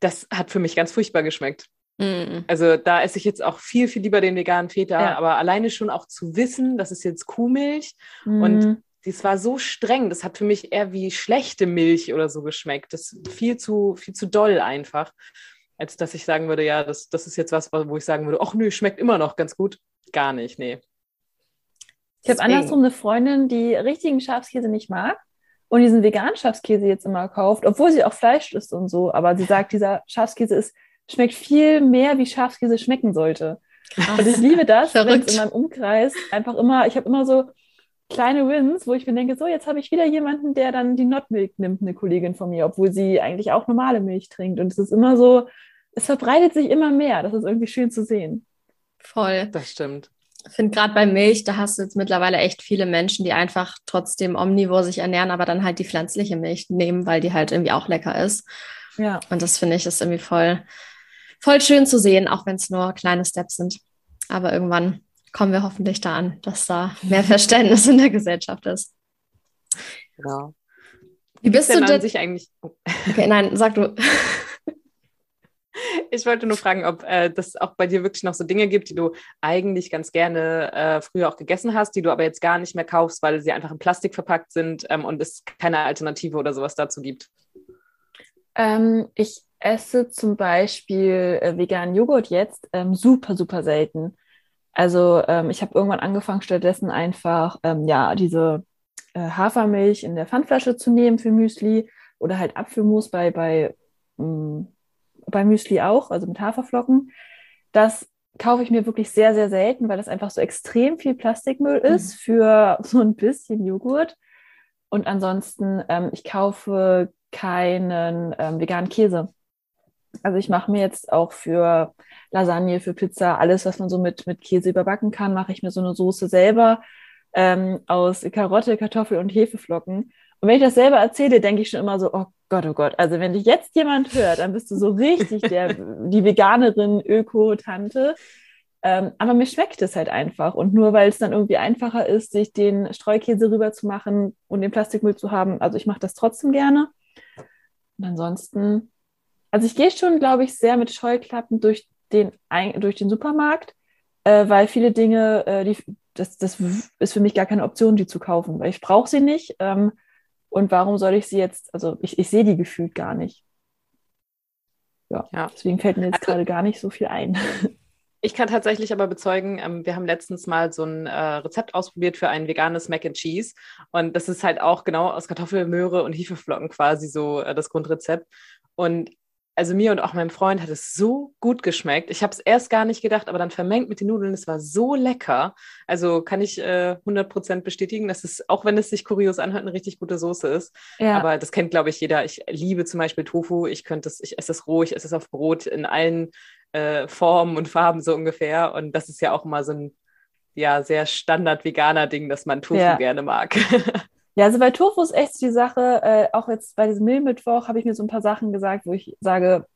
Speaker 3: Das hat für mich ganz furchtbar geschmeckt. Mm. Also da esse ich jetzt auch viel, viel lieber den veganen Feta, ja. aber alleine schon auch zu wissen, das ist jetzt Kuhmilch mm. und das war so streng, das hat für mich eher wie schlechte Milch oder so geschmeckt. Das ist viel zu, viel zu doll einfach, als dass ich sagen würde, ja, das, das ist jetzt was, wo ich sagen würde, ach nö, schmeckt immer noch ganz gut. Gar nicht, nee.
Speaker 1: Ich habe andersrum eine Freundin, die richtigen Schafskäse nicht mag und diesen veganen Schafskäse jetzt immer kauft, obwohl sie auch Fleisch isst und so. Aber sie sagt, dieser Schafskäse ist, schmeckt viel mehr, wie Schafskäse schmecken sollte. Krass. Und ich liebe das, wenn in meinem Umkreis einfach immer, ich habe immer so kleine Wins, wo ich mir denke, so, jetzt habe ich wieder jemanden, der dann die Notmilk nimmt, eine Kollegin von mir, obwohl sie eigentlich auch normale Milch trinkt. Und es ist immer so, es verbreitet sich immer mehr. Das ist irgendwie schön zu sehen.
Speaker 2: Voll.
Speaker 3: Das stimmt.
Speaker 2: Ich finde gerade bei Milch, da hast du jetzt mittlerweile echt viele Menschen, die einfach trotzdem omnivor sich ernähren, aber dann halt die pflanzliche Milch nehmen, weil die halt irgendwie auch lecker ist.
Speaker 1: Ja.
Speaker 2: Und das finde ich ist irgendwie voll, voll schön zu sehen, auch wenn es nur kleine Steps sind. Aber irgendwann kommen wir hoffentlich da an, dass da mehr Verständnis in der Gesellschaft ist.
Speaker 3: Genau.
Speaker 2: Wie bist du denn?
Speaker 3: sich eigentlich?
Speaker 2: Okay, nein, sag du.
Speaker 3: Ich wollte nur fragen, ob äh, das auch bei dir wirklich noch so Dinge gibt, die du eigentlich ganz gerne äh, früher auch gegessen hast, die du aber jetzt gar nicht mehr kaufst, weil sie einfach in Plastik verpackt sind ähm, und es keine Alternative oder sowas dazu gibt.
Speaker 1: Ähm, ich esse zum Beispiel äh, veganen Joghurt jetzt ähm, super, super selten. Also ähm, ich habe irgendwann angefangen, stattdessen einfach ähm, ja diese äh, Hafermilch in der Pfandflasche zu nehmen für Müsli oder halt Apfelmus bei, bei mm, bei Müsli auch, also mit Haferflocken. Das kaufe ich mir wirklich sehr, sehr selten, weil das einfach so extrem viel Plastikmüll mhm. ist für so ein bisschen Joghurt. Und ansonsten, ähm, ich kaufe keinen ähm, veganen Käse. Also ich mache mir jetzt auch für Lasagne, für Pizza, alles, was man so mit, mit Käse überbacken kann, mache ich mir so eine Soße selber ähm, aus Karotte, Kartoffel und Hefeflocken. Und wenn ich das selber erzähle, denke ich schon immer so, oh Gott, oh Gott. Also wenn dich jetzt jemand hört, dann bist du so richtig der, die Veganerin, Öko-Tante. Ähm, aber mir schmeckt es halt einfach. Und nur weil es dann irgendwie einfacher ist, sich den Streukäse rüber zu machen und den Plastikmüll zu haben, also ich mache das trotzdem gerne. Und ansonsten, also ich gehe schon, glaube ich, sehr mit Scheuklappen durch den, durch den Supermarkt, äh, weil viele Dinge, äh, die, das, das ist für mich gar keine Option, die zu kaufen, weil ich brauche sie nicht. Ähm, und warum soll ich sie jetzt, also ich, ich sehe die gefühlt gar nicht. Ja, ja. deswegen fällt mir jetzt also, gerade gar nicht so viel ein.
Speaker 3: Ich kann tatsächlich aber bezeugen, ähm, wir haben letztens mal so ein äh, Rezept ausprobiert für ein veganes Mac and Cheese. Und das ist halt auch genau aus Kartoffel, Möhre und Hefeflocken quasi so äh, das Grundrezept. Und also mir und auch meinem Freund hat es so gut geschmeckt. Ich habe es erst gar nicht gedacht, aber dann vermengt mit den Nudeln, es war so lecker. Also kann ich äh, 100% bestätigen, dass es, auch wenn es sich kurios anhört, eine richtig gute Soße ist. Ja. Aber das kennt, glaube ich, jeder. Ich liebe zum Beispiel Tofu. Ich könnte es, ich esse es roh, ich esse es auf Brot in allen äh, Formen und Farben so ungefähr. Und das ist ja auch immer so ein ja, sehr standard veganer Ding, dass man Tofu ja. gerne mag.
Speaker 1: Ja, also bei Tofu ist echt die Sache, äh, auch jetzt bei diesem Mehlmittwoch habe ich mir so ein paar Sachen gesagt, wo ich sage,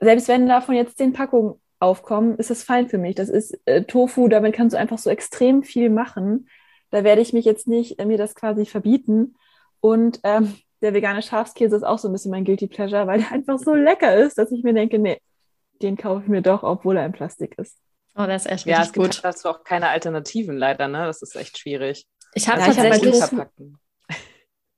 Speaker 1: selbst wenn davon jetzt zehn Packungen aufkommen, ist das fein für mich. Das ist äh, Tofu, damit kannst du einfach so extrem viel machen. Da werde ich mich jetzt nicht äh, mir das quasi verbieten. Und ähm, der vegane Schafskäse ist auch so ein bisschen mein Guilty Pleasure, weil der einfach so lecker ist, dass ich mir denke, nee, den kaufe ich mir doch, obwohl er in Plastik ist.
Speaker 2: Oh, das ist echt
Speaker 3: ja, es gibt gut. dazu auch keine Alternativen leider, ne? Das ist echt schwierig.
Speaker 2: Ich habe ja, tatsächlich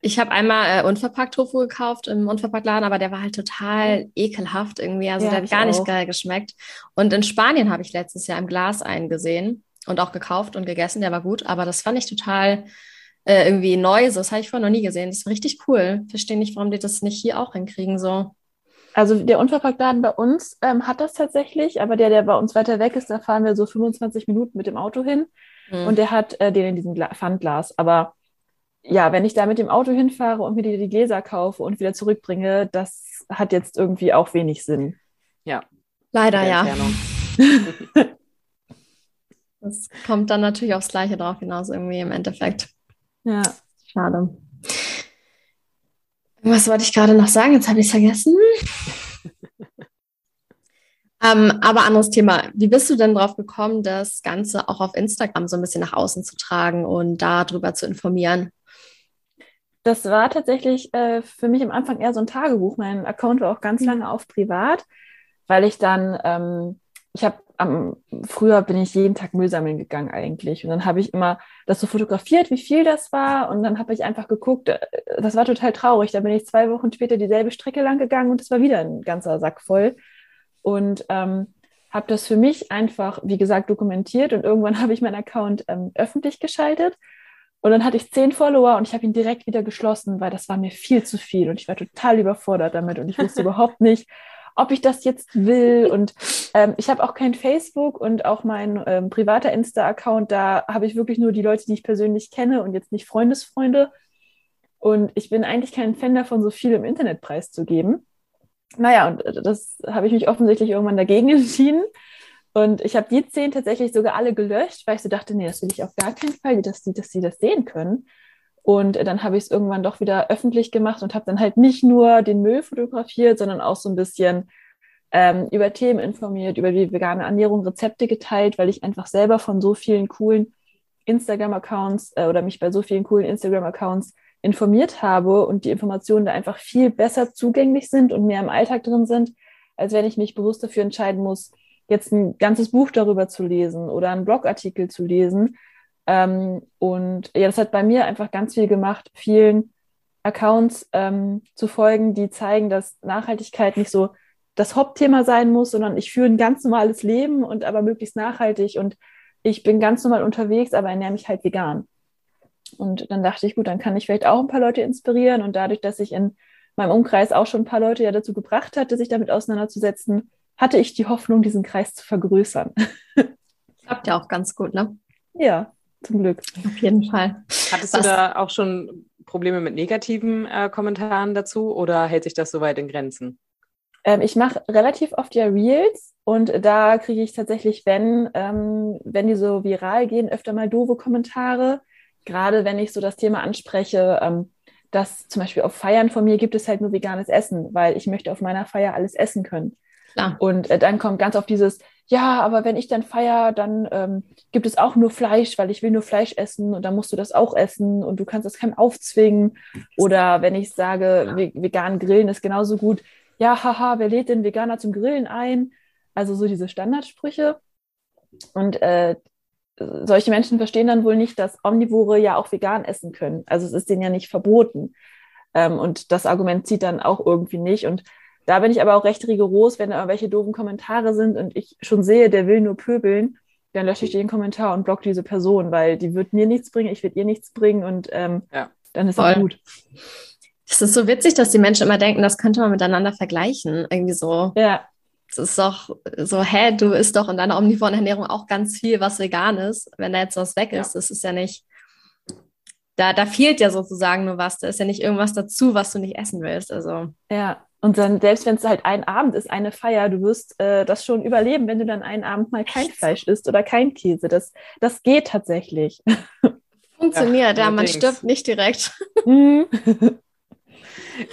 Speaker 2: ich habe einmal äh, unverpackt Tofu gekauft im Unverpacktladen, aber der war halt total ekelhaft irgendwie. Also ja, der hat gar auch. nicht geil geschmeckt. Und in Spanien habe ich letztes Jahr im Glas einen gesehen und auch gekauft und gegessen. Der war gut, aber das fand ich total äh, irgendwie neu. So, das habe ich vorher noch nie gesehen. Das war richtig cool. Verstehe nicht, warum die das nicht hier auch hinkriegen so.
Speaker 1: Also der Unverpacktladen bei uns ähm, hat das tatsächlich, aber der, der bei uns weiter weg ist, da fahren wir so 25 Minuten mit dem Auto hin mhm. und der hat äh, den in diesem Gla Pfandglas. Aber ja, wenn ich da mit dem Auto hinfahre und mir die, die Gläser kaufe und wieder zurückbringe, das hat jetzt irgendwie auch wenig Sinn.
Speaker 3: Ja.
Speaker 2: Leider ja. das kommt dann natürlich aufs Gleiche drauf hinaus, irgendwie im Endeffekt.
Speaker 1: Ja.
Speaker 2: Schade. Was wollte ich gerade noch sagen? Jetzt habe ich es vergessen. ähm, aber anderes Thema. Wie bist du denn drauf gekommen, das Ganze auch auf Instagram so ein bisschen nach außen zu tragen und darüber zu informieren?
Speaker 1: Das war tatsächlich äh, für mich am Anfang eher so ein Tagebuch. Mein Account war auch ganz mhm. lange auf privat, weil ich dann, ähm, ich habe am früher bin ich jeden Tag Müll sammeln gegangen eigentlich und dann habe ich immer das so fotografiert, wie viel das war und dann habe ich einfach geguckt. Äh, das war total traurig. Da bin ich zwei Wochen später dieselbe Strecke lang gegangen und es war wieder ein ganzer Sack voll und ähm, habe das für mich einfach, wie gesagt, dokumentiert und irgendwann habe ich meinen Account ähm, öffentlich geschaltet und dann hatte ich zehn Follower und ich habe ihn direkt wieder geschlossen, weil das war mir viel zu viel und ich war total überfordert damit und ich wusste überhaupt nicht, ob ich das jetzt will. Und ähm, ich habe auch kein Facebook und auch mein ähm, privater Insta-Account, da habe ich wirklich nur die Leute, die ich persönlich kenne und jetzt nicht Freundesfreunde. Und ich bin eigentlich kein Fan davon, so viel im Internet preiszugeben. Naja, und äh, das habe ich mich offensichtlich irgendwann dagegen entschieden. Und ich habe die zehn tatsächlich sogar alle gelöscht, weil ich so dachte, nee, das will ich auf gar keinen Fall, dass die, dass die das sehen können. Und dann habe ich es irgendwann doch wieder öffentlich gemacht und habe dann halt nicht nur den Müll fotografiert, sondern auch so ein bisschen ähm, über Themen informiert, über die vegane Ernährung, Rezepte geteilt, weil ich einfach selber von so vielen coolen Instagram-Accounts äh, oder mich bei so vielen coolen Instagram-Accounts informiert habe und die Informationen da einfach viel besser zugänglich sind und mehr im Alltag drin sind, als wenn ich mich bewusst dafür entscheiden muss, jetzt ein ganzes Buch darüber zu lesen oder einen Blogartikel zu lesen, ähm, und ja, das hat bei mir einfach ganz viel gemacht, vielen Accounts ähm, zu folgen, die zeigen, dass Nachhaltigkeit nicht so das Hauptthema sein muss, sondern ich führe ein ganz normales Leben und aber möglichst nachhaltig. Und ich bin ganz normal unterwegs, aber ernähre mich halt vegan. Und dann dachte ich, gut, dann kann ich vielleicht auch ein paar Leute inspirieren. Und dadurch, dass ich in meinem Umkreis auch schon ein paar Leute ja dazu gebracht hatte, sich damit auseinanderzusetzen, hatte ich die Hoffnung, diesen Kreis zu vergrößern.
Speaker 2: Klappt ja auch ganz gut, ne?
Speaker 1: Ja, zum Glück.
Speaker 2: Auf jeden Fall.
Speaker 3: Hattest Was? du da auch schon Probleme mit negativen äh, Kommentaren dazu oder hält sich das soweit in Grenzen?
Speaker 1: Ähm, ich mache relativ oft ja Reels und da kriege ich tatsächlich, wenn, ähm, wenn die so viral gehen, öfter mal doofe Kommentare. Gerade wenn ich so das Thema anspreche, ähm, dass zum Beispiel auf Feiern von mir gibt es halt nur veganes Essen, weil ich möchte auf meiner Feier alles essen können. Klar. Und äh, dann kommt ganz oft dieses, ja, aber wenn ich dann feiere, dann ähm, gibt es auch nur Fleisch, weil ich will nur Fleisch essen und dann musst du das auch essen und du kannst das keinem aufzwingen. Oder wenn ich sage, ja. vegan grillen ist genauso gut, ja, haha, wer lädt den Veganer zum Grillen ein? Also so diese Standardsprüche. Und äh, solche Menschen verstehen dann wohl nicht, dass Omnivore ja auch vegan essen können. Also es ist denen ja nicht verboten. Ähm, und das Argument zieht dann auch irgendwie nicht. Und da bin ich aber auch recht rigoros, wenn da irgendwelche doofen Kommentare sind und ich schon sehe, der will nur pöbeln, dann lösche ich den Kommentar und block diese Person, weil die wird mir nichts bringen, ich werde ihr nichts bringen und ähm, ja. dann ist Voll. auch gut.
Speaker 2: Das ist so witzig, dass die Menschen immer denken, das könnte man miteinander vergleichen. Irgendwie so. Ja. Das ist doch so, hä, du isst doch in deiner omnivoren Ernährung auch ganz viel, was vegan ist. Wenn da jetzt was weg ist, ja. das ist ja nicht, da, da fehlt ja sozusagen nur was. Da ist ja nicht irgendwas dazu, was du nicht essen willst. Also.
Speaker 1: Ja, und dann, selbst wenn es halt ein Abend ist, eine Feier, du wirst äh, das schon überleben, wenn du dann einen Abend mal kein Fleisch isst oder kein Käse. Das, das geht tatsächlich.
Speaker 2: Funktioniert, ja, man stirbt nicht direkt. Mhm.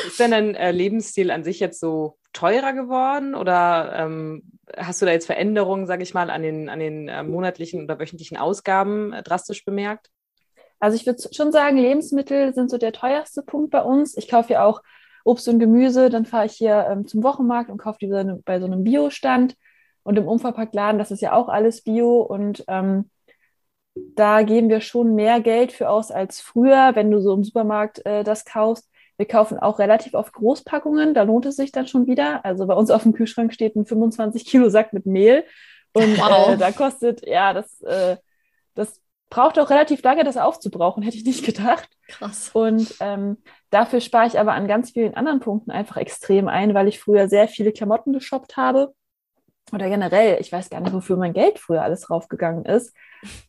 Speaker 3: ist denn dein äh, Lebensstil an sich jetzt so teurer geworden oder ähm, hast du da jetzt Veränderungen, sage ich mal, an den, an den äh, monatlichen oder wöchentlichen Ausgaben äh, drastisch bemerkt?
Speaker 1: Also ich würde schon sagen, Lebensmittel sind so der teuerste Punkt bei uns. Ich kaufe ja auch Obst und Gemüse. Dann fahre ich hier ähm, zum Wochenmarkt und kaufe die bei so einem Biostand. Und im Unverpacktladen, das ist ja auch alles Bio. Und ähm, da geben wir schon mehr Geld für aus als früher, wenn du so im Supermarkt äh, das kaufst. Wir kaufen auch relativ oft Großpackungen, da lohnt es sich dann schon wieder. Also bei uns auf dem Kühlschrank steht ein 25 Kilo Sack mit Mehl. Und wow. äh, da kostet, ja, das, äh, das braucht auch relativ lange, das aufzubrauchen, hätte ich nicht gedacht. Krass. Und ähm, dafür spare ich aber an ganz vielen anderen Punkten einfach extrem ein, weil ich früher sehr viele Klamotten geshoppt habe. Oder generell, ich weiß gar nicht, wofür mein Geld früher alles draufgegangen ist,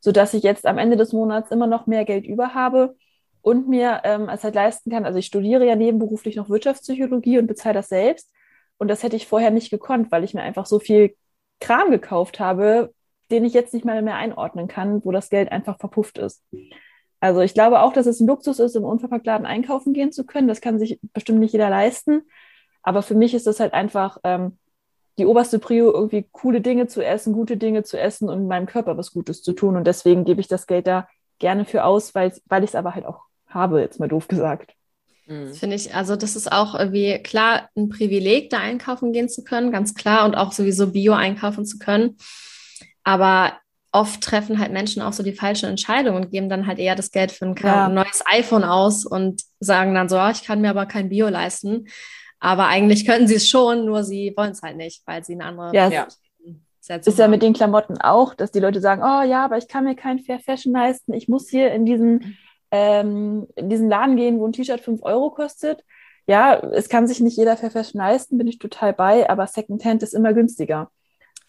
Speaker 1: sodass ich jetzt am Ende des Monats immer noch mehr Geld über habe und mir ähm, es halt leisten kann. Also ich studiere ja nebenberuflich noch Wirtschaftspsychologie und bezahle das selbst. Und das hätte ich vorher nicht gekonnt, weil ich mir einfach so viel Kram gekauft habe, den ich jetzt nicht mal mehr einordnen kann, wo das Geld einfach verpufft ist. Also ich glaube auch, dass es ein Luxus ist, im Unverpacktladen einkaufen gehen zu können. Das kann sich bestimmt nicht jeder leisten. Aber für mich ist das halt einfach ähm, die oberste Prio, irgendwie coole Dinge zu essen, gute Dinge zu essen und meinem Körper was Gutes zu tun. Und deswegen gebe ich das Geld da gerne für aus, weil ich es aber halt auch habe, jetzt mal doof gesagt.
Speaker 2: Das finde ich, also das ist auch irgendwie klar ein Privileg, da einkaufen gehen zu können, ganz klar, und auch sowieso Bio einkaufen zu können. Aber oft treffen halt Menschen auch so die falsche Entscheidung und geben dann halt eher das Geld für ein ja. neues iPhone aus und sagen dann so, oh, ich kann mir aber kein Bio leisten. Aber eigentlich könnten sie es schon, nur sie wollen es halt nicht, weil sie eine andere.
Speaker 1: Ja, ja. ist ja mit den Klamotten auch, dass die Leute sagen, oh ja, aber ich kann mir kein Fair Fashion leisten. Ich muss hier in diesen, ähm, in diesen Laden gehen, wo ein T-Shirt 5 Euro kostet. ja, es kann sich nicht jeder Fair Fashion leisten, bin ich total bei, aber Secondhand ist immer günstiger.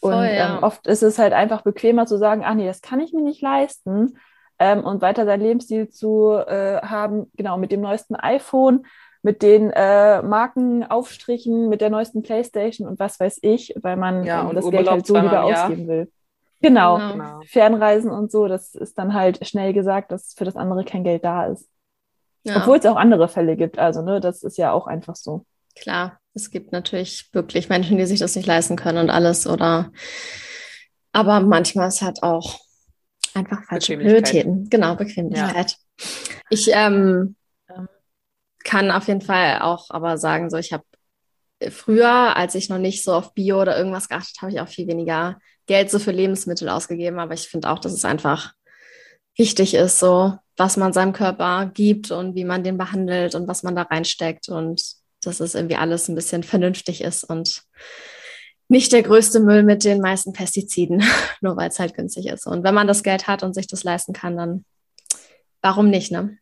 Speaker 1: Und Voll, ja. ähm, oft ist es halt einfach bequemer zu sagen, ach nee, das kann ich mir nicht leisten. Ähm, und weiter seinen Lebensstil zu äh, haben, genau, mit dem neuesten iPhone, mit den äh, Markenaufstrichen, mit der neuesten Playstation und was weiß ich, weil man ja, ähm, das Geld halt so lieber ausgeben will. Genau. genau. Fernreisen und so, das ist dann halt schnell gesagt, dass für das andere kein Geld da ist. Ja. Obwohl es auch andere Fälle gibt. Also, ne, das ist ja auch einfach so.
Speaker 2: Klar, es gibt natürlich wirklich Menschen, die sich das nicht leisten können und alles oder aber manchmal ist halt auch einfach falsche Prioritäten. Genau, Bequemlichkeit. Ja. Ich ähm, kann auf jeden Fall auch aber sagen, so ich habe früher, als ich noch nicht so auf Bio oder irgendwas geachtet habe, ich auch viel weniger Geld so für Lebensmittel ausgegeben. Aber ich finde auch, dass es einfach wichtig ist, so was man seinem Körper gibt und wie man den behandelt und was man da reinsteckt und dass es irgendwie alles ein bisschen vernünftig ist und nicht der größte Müll mit den meisten Pestiziden, nur weil es halt günstig ist. Und wenn man das Geld hat und sich das leisten kann, dann warum nicht, ne?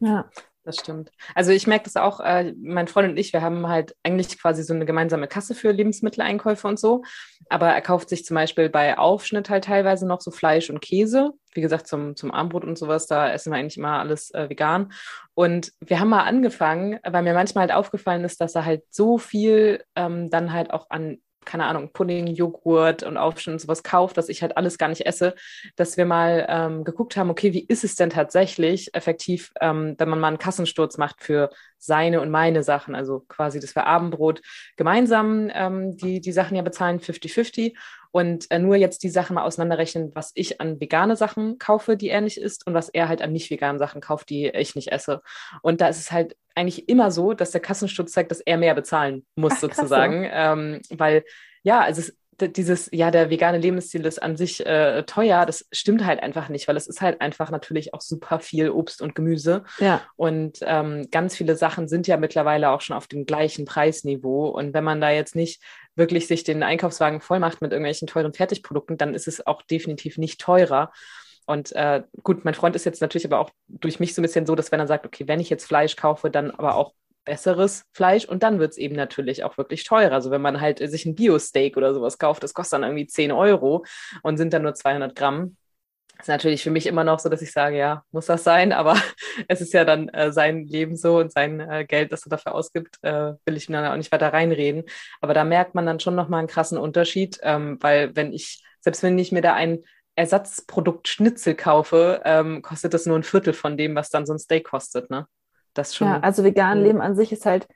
Speaker 3: Ja das stimmt. Also ich merke das auch, äh, mein Freund und ich, wir haben halt eigentlich quasi so eine gemeinsame Kasse für Lebensmitteleinkäufe und so. Aber er kauft sich zum Beispiel bei Aufschnitt halt teilweise noch so Fleisch und Käse. Wie gesagt, zum, zum Armbrot und sowas, da essen wir eigentlich immer alles äh, vegan. Und wir haben mal angefangen, weil mir manchmal halt aufgefallen ist, dass er halt so viel ähm, dann halt auch an keine Ahnung, Pudding, Joghurt und Aufschnitt und sowas kauft, dass ich halt alles gar nicht esse, dass wir mal ähm, geguckt haben, okay, wie ist es denn tatsächlich effektiv, ähm, wenn man mal einen Kassensturz macht für seine und meine Sachen, also quasi, dass wir Abendbrot gemeinsam ähm, die, die Sachen ja bezahlen, 50-50 und äh, nur jetzt die Sachen mal auseinanderrechnen, was ich an vegane Sachen kaufe, die er nicht isst und was er halt an nicht veganen Sachen kauft, die ich nicht esse. Und da ist es halt eigentlich immer so, dass der Kassensturz zeigt, dass er mehr bezahlen muss Ach, sozusagen, ähm, weil ja, also es, dieses, ja, der vegane Lebensstil ist an sich äh, teuer, das stimmt halt einfach nicht, weil es ist halt einfach natürlich auch super viel Obst und Gemüse. Ja. Und ähm, ganz viele Sachen sind ja mittlerweile auch schon auf dem gleichen Preisniveau. Und wenn man da jetzt nicht wirklich sich den Einkaufswagen voll macht mit irgendwelchen teuren Fertigprodukten, dann ist es auch definitiv nicht teurer. Und äh, gut, mein Freund ist jetzt natürlich aber auch durch mich so ein bisschen so, dass wenn er sagt, okay, wenn ich jetzt Fleisch kaufe, dann aber auch besseres Fleisch und dann wird es eben natürlich auch wirklich teurer. Also wenn man halt sich ein Bio-Steak oder sowas kauft, das kostet dann irgendwie 10 Euro und sind dann nur 200 Gramm. Ist natürlich für mich immer noch so, dass ich sage, ja, muss das sein, aber es ist ja dann äh, sein Leben so und sein äh, Geld, das er dafür ausgibt, äh, will ich mir dann auch nicht weiter reinreden. Aber da merkt man dann schon nochmal einen krassen Unterschied, ähm, weil wenn ich, selbst wenn ich mir da ein Ersatzprodukt Schnitzel kaufe, ähm, kostet das nur ein Viertel von dem, was dann so ein Steak kostet, ne?
Speaker 1: Das schon. Ja, also vegan Leben an sich ist halt,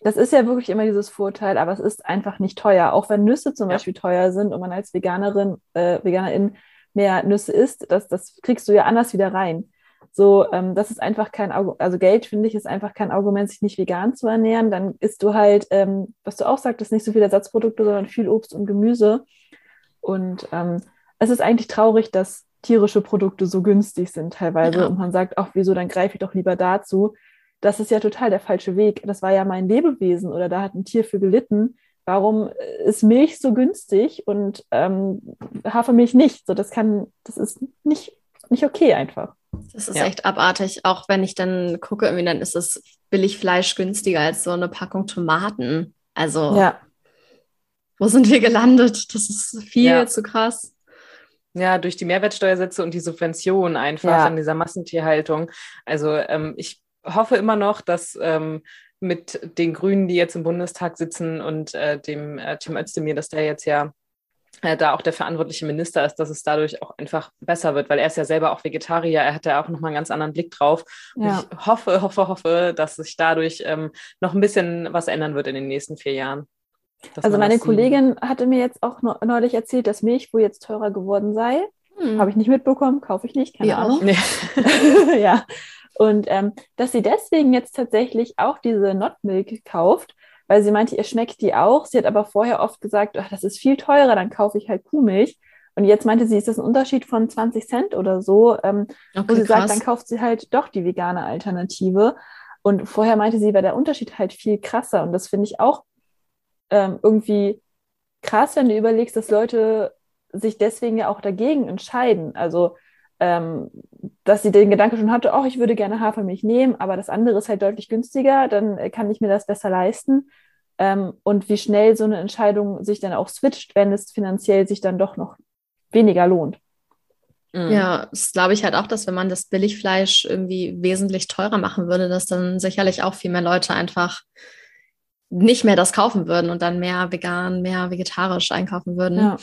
Speaker 1: das ist ja wirklich immer dieses Vorteil, aber es ist einfach nicht teuer. Auch wenn Nüsse zum ja. Beispiel teuer sind und man als Veganerin, äh, Veganerin mehr Nüsse isst, das, das kriegst du ja anders wieder rein. So, ähm, das ist einfach kein Argument, also Geld finde ich ist einfach kein Argument, sich nicht vegan zu ernähren. Dann isst du halt, ähm, was du auch sagtest, nicht so viele Ersatzprodukte, sondern viel Obst und Gemüse. Und ähm, es ist eigentlich traurig, dass tierische Produkte so günstig sind teilweise. Ja. Und man sagt, ach, wieso, dann greife ich doch lieber dazu das ist ja total der falsche Weg. Das war ja mein Lebewesen oder da hat ein Tier für gelitten. Warum ist Milch so günstig und ähm, Hafermilch nicht? So, das kann, das ist nicht, nicht okay einfach.
Speaker 2: Das ist ja. echt abartig. Auch wenn ich dann gucke, irgendwie dann ist das Billigfleisch günstiger als so eine Packung Tomaten. Also, ja. wo sind wir gelandet? Das ist viel ja. zu krass.
Speaker 3: Ja, durch die Mehrwertsteuersätze und die Subventionen einfach ja. in dieser Massentierhaltung. Also ähm, ich hoffe immer noch, dass ähm, mit den Grünen, die jetzt im Bundestag sitzen und äh, dem äh, Tim Özdemir, dass der jetzt ja äh, da auch der verantwortliche Minister ist, dass es dadurch auch einfach besser wird, weil er ist ja selber auch Vegetarier, er hat ja auch nochmal einen ganz anderen Blick drauf. Ja. ich hoffe, hoffe, hoffe, dass sich dadurch ähm, noch ein bisschen was ändern wird in den nächsten vier Jahren.
Speaker 1: Also meine Kollegin hatte mir jetzt auch neulich erzählt, dass Milch wohl jetzt teurer geworden sei. Hm. Habe ich nicht mitbekommen, kaufe ich nicht, keine ja. Ahnung. Nee. ja, und ähm, dass sie deswegen jetzt tatsächlich auch diese Not Milk kauft, weil sie meinte, ihr schmeckt die auch. Sie hat aber vorher oft gesagt, ach, das ist viel teurer, dann kaufe ich halt Kuhmilch. Und jetzt meinte sie, ist das ein Unterschied von 20 Cent oder so, ähm, okay, wo sie krass. sagt, dann kauft sie halt doch die vegane Alternative. Und vorher meinte sie, war der Unterschied halt viel krasser. Und das finde ich auch ähm, irgendwie krass, wenn du überlegst, dass Leute sich deswegen ja auch dagegen entscheiden. Also ähm, dass sie den Gedanke schon hatte, oh, ich würde gerne Hafermilch nehmen, aber das andere ist halt deutlich günstiger, dann kann ich mir das besser leisten. Ähm, und wie schnell so eine Entscheidung sich dann auch switcht, wenn es finanziell sich dann doch noch weniger lohnt.
Speaker 2: Mhm. Ja, das glaube ich halt auch, dass wenn man das Billigfleisch irgendwie wesentlich teurer machen würde, dass dann sicherlich auch viel mehr Leute einfach nicht mehr das kaufen würden und dann mehr vegan, mehr vegetarisch einkaufen würden. Ja.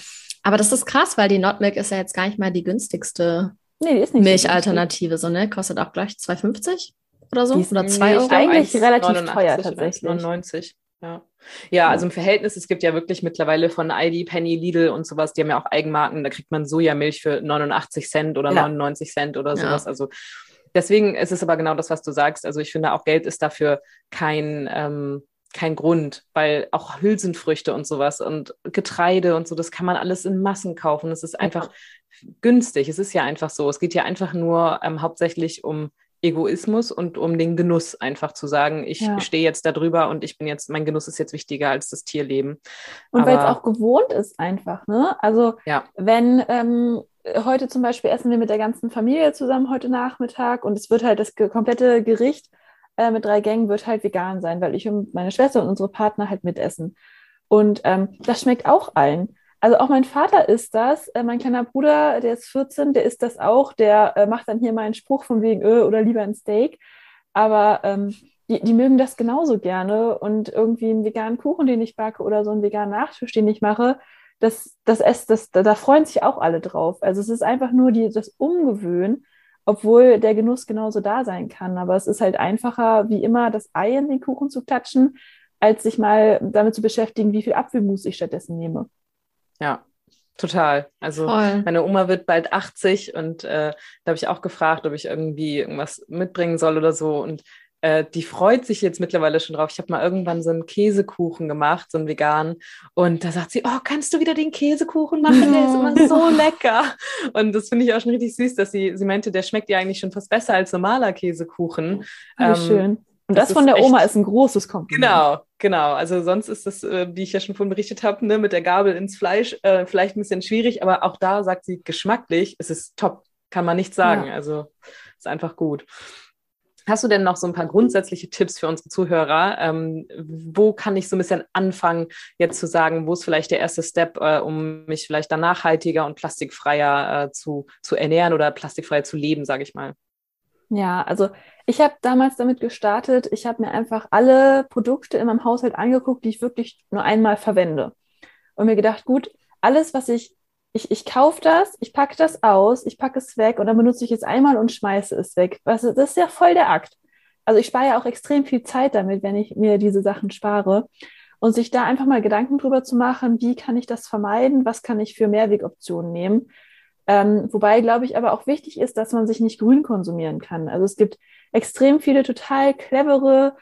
Speaker 2: Aber das ist krass, weil die Notmilk ist ja jetzt gar nicht mal die günstigste nee, die ist nicht Milchalternative, so, ne? Kostet auch gleich 2,50 oder so?
Speaker 1: oder 2 Euro? Eigentlich relativ teuer tatsächlich.
Speaker 3: 99. Ja. ja, also im Verhältnis, es gibt ja wirklich mittlerweile von Aldi, Penny, Lidl und sowas, die haben ja auch Eigenmarken, da kriegt man Sojamilch für 89 Cent oder ja. 99 Cent oder sowas. Ja. Also deswegen ist es aber genau das, was du sagst. Also ich finde auch Geld ist dafür kein, ähm, kein Grund, weil auch Hülsenfrüchte und sowas und Getreide und so, das kann man alles in Massen kaufen. Es ist einfach ja. günstig. Es ist ja einfach so. Es geht ja einfach nur ähm, hauptsächlich um Egoismus und um den Genuss einfach zu sagen, ich ja. stehe jetzt da drüber und ich bin jetzt, mein Genuss ist jetzt wichtiger als das Tierleben.
Speaker 1: Und weil es auch gewohnt ist einfach, ne? Also ja. wenn ähm, heute zum Beispiel essen wir mit der ganzen Familie zusammen heute Nachmittag und es wird halt das komplette Gericht äh, mit drei Gängen wird halt vegan sein, weil ich und meine Schwester und unsere Partner halt mitessen. Und ähm, das schmeckt auch allen. Also auch mein Vater ist das, äh, mein kleiner Bruder, der ist 14, der ist das auch, der äh, macht dann hier mal einen Spruch von wegen Öl oder lieber ein Steak. Aber ähm, die, die mögen das genauso gerne und irgendwie einen veganen Kuchen, den ich backe oder so einen veganen Nachtisch, den ich mache, das, das, das, das, da freuen sich auch alle drauf. Also es ist einfach nur die, das Umgewöhnen, obwohl der Genuss genauso da sein kann. Aber es ist halt einfacher, wie immer, das Ei in den Kuchen zu klatschen, als sich mal damit zu beschäftigen, wie viel Apfelmus ich stattdessen nehme.
Speaker 3: Ja, total. Also Voll. meine Oma wird bald 80 und äh, da habe ich auch gefragt, ob ich irgendwie irgendwas mitbringen soll oder so. Und äh, die freut sich jetzt mittlerweile schon drauf. Ich habe mal irgendwann so einen Käsekuchen gemacht, so einen veganen. Und da sagt sie, oh, kannst du wieder den Käsekuchen machen? Der ist immer so lecker. Und das finde ich auch schon richtig süß, dass sie, sie meinte, der schmeckt ja eigentlich schon fast besser als normaler Käsekuchen.
Speaker 1: Oh, ähm, schön. Und das, das von der echt, Oma ist ein großes Kompliment.
Speaker 3: Genau, genau. Also sonst ist das, äh, wie ich ja schon vorhin berichtet habe, ne, mit der Gabel ins Fleisch äh, vielleicht ein bisschen schwierig, aber auch da sagt sie geschmacklich, es ist top, kann man nicht sagen. Ja. Also ist einfach gut. Hast du denn noch so ein paar grundsätzliche Tipps für unsere Zuhörer? Ähm, wo kann ich so ein bisschen anfangen, jetzt zu sagen, wo ist vielleicht der erste Step, äh, um mich vielleicht dann nachhaltiger und plastikfreier äh, zu, zu ernähren oder plastikfreier zu leben, sage ich mal?
Speaker 1: Ja, also ich habe damals damit gestartet, ich habe mir einfach alle Produkte in meinem Haushalt angeguckt, die ich wirklich nur einmal verwende. Und mir gedacht, gut, alles, was ich, ich, ich kaufe das, ich packe das aus, ich packe es weg und dann benutze ich es einmal und schmeiße es weg. Das ist ja voll der Akt. Also ich spare ja auch extrem viel Zeit damit, wenn ich mir diese Sachen spare. Und sich da einfach mal Gedanken drüber zu machen, wie kann ich das vermeiden, was kann ich für Mehrwegoptionen nehmen ähm, wobei, glaube ich, aber auch wichtig ist, dass man sich nicht grün konsumieren kann. Also es gibt extrem viele total clevere,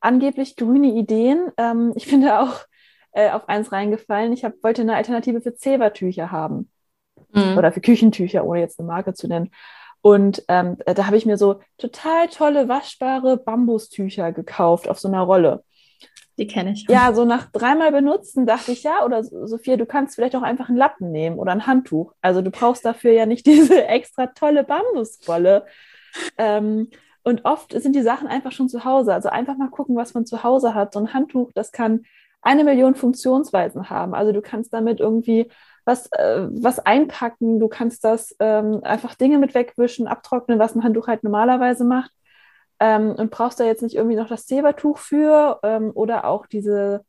Speaker 1: angeblich grüne Ideen. Ähm, ich finde auch äh, auf eins reingefallen. Ich hab, wollte eine Alternative für Zebertücher haben. Mhm. Oder für Küchentücher, ohne jetzt eine Marke zu nennen. Und ähm, da habe ich mir so total tolle, waschbare Bambustücher gekauft auf so einer Rolle.
Speaker 2: Die kenne ich.
Speaker 1: Ja, so nach dreimal benutzen dachte ich, ja, oder Sophia, du kannst vielleicht auch einfach einen Lappen nehmen oder ein Handtuch. Also du brauchst dafür ja nicht diese extra tolle Bambuswolle. Ähm, und oft sind die Sachen einfach schon zu Hause. Also einfach mal gucken, was man zu Hause hat. So ein Handtuch, das kann eine Million Funktionsweisen haben. Also du kannst damit irgendwie was, äh, was einpacken, du kannst das ähm, einfach Dinge mit wegwischen, abtrocknen, was ein Handtuch halt normalerweise macht ähm, und brauchst da jetzt nicht irgendwie noch das Zebertuch für ähm, oder auch diese,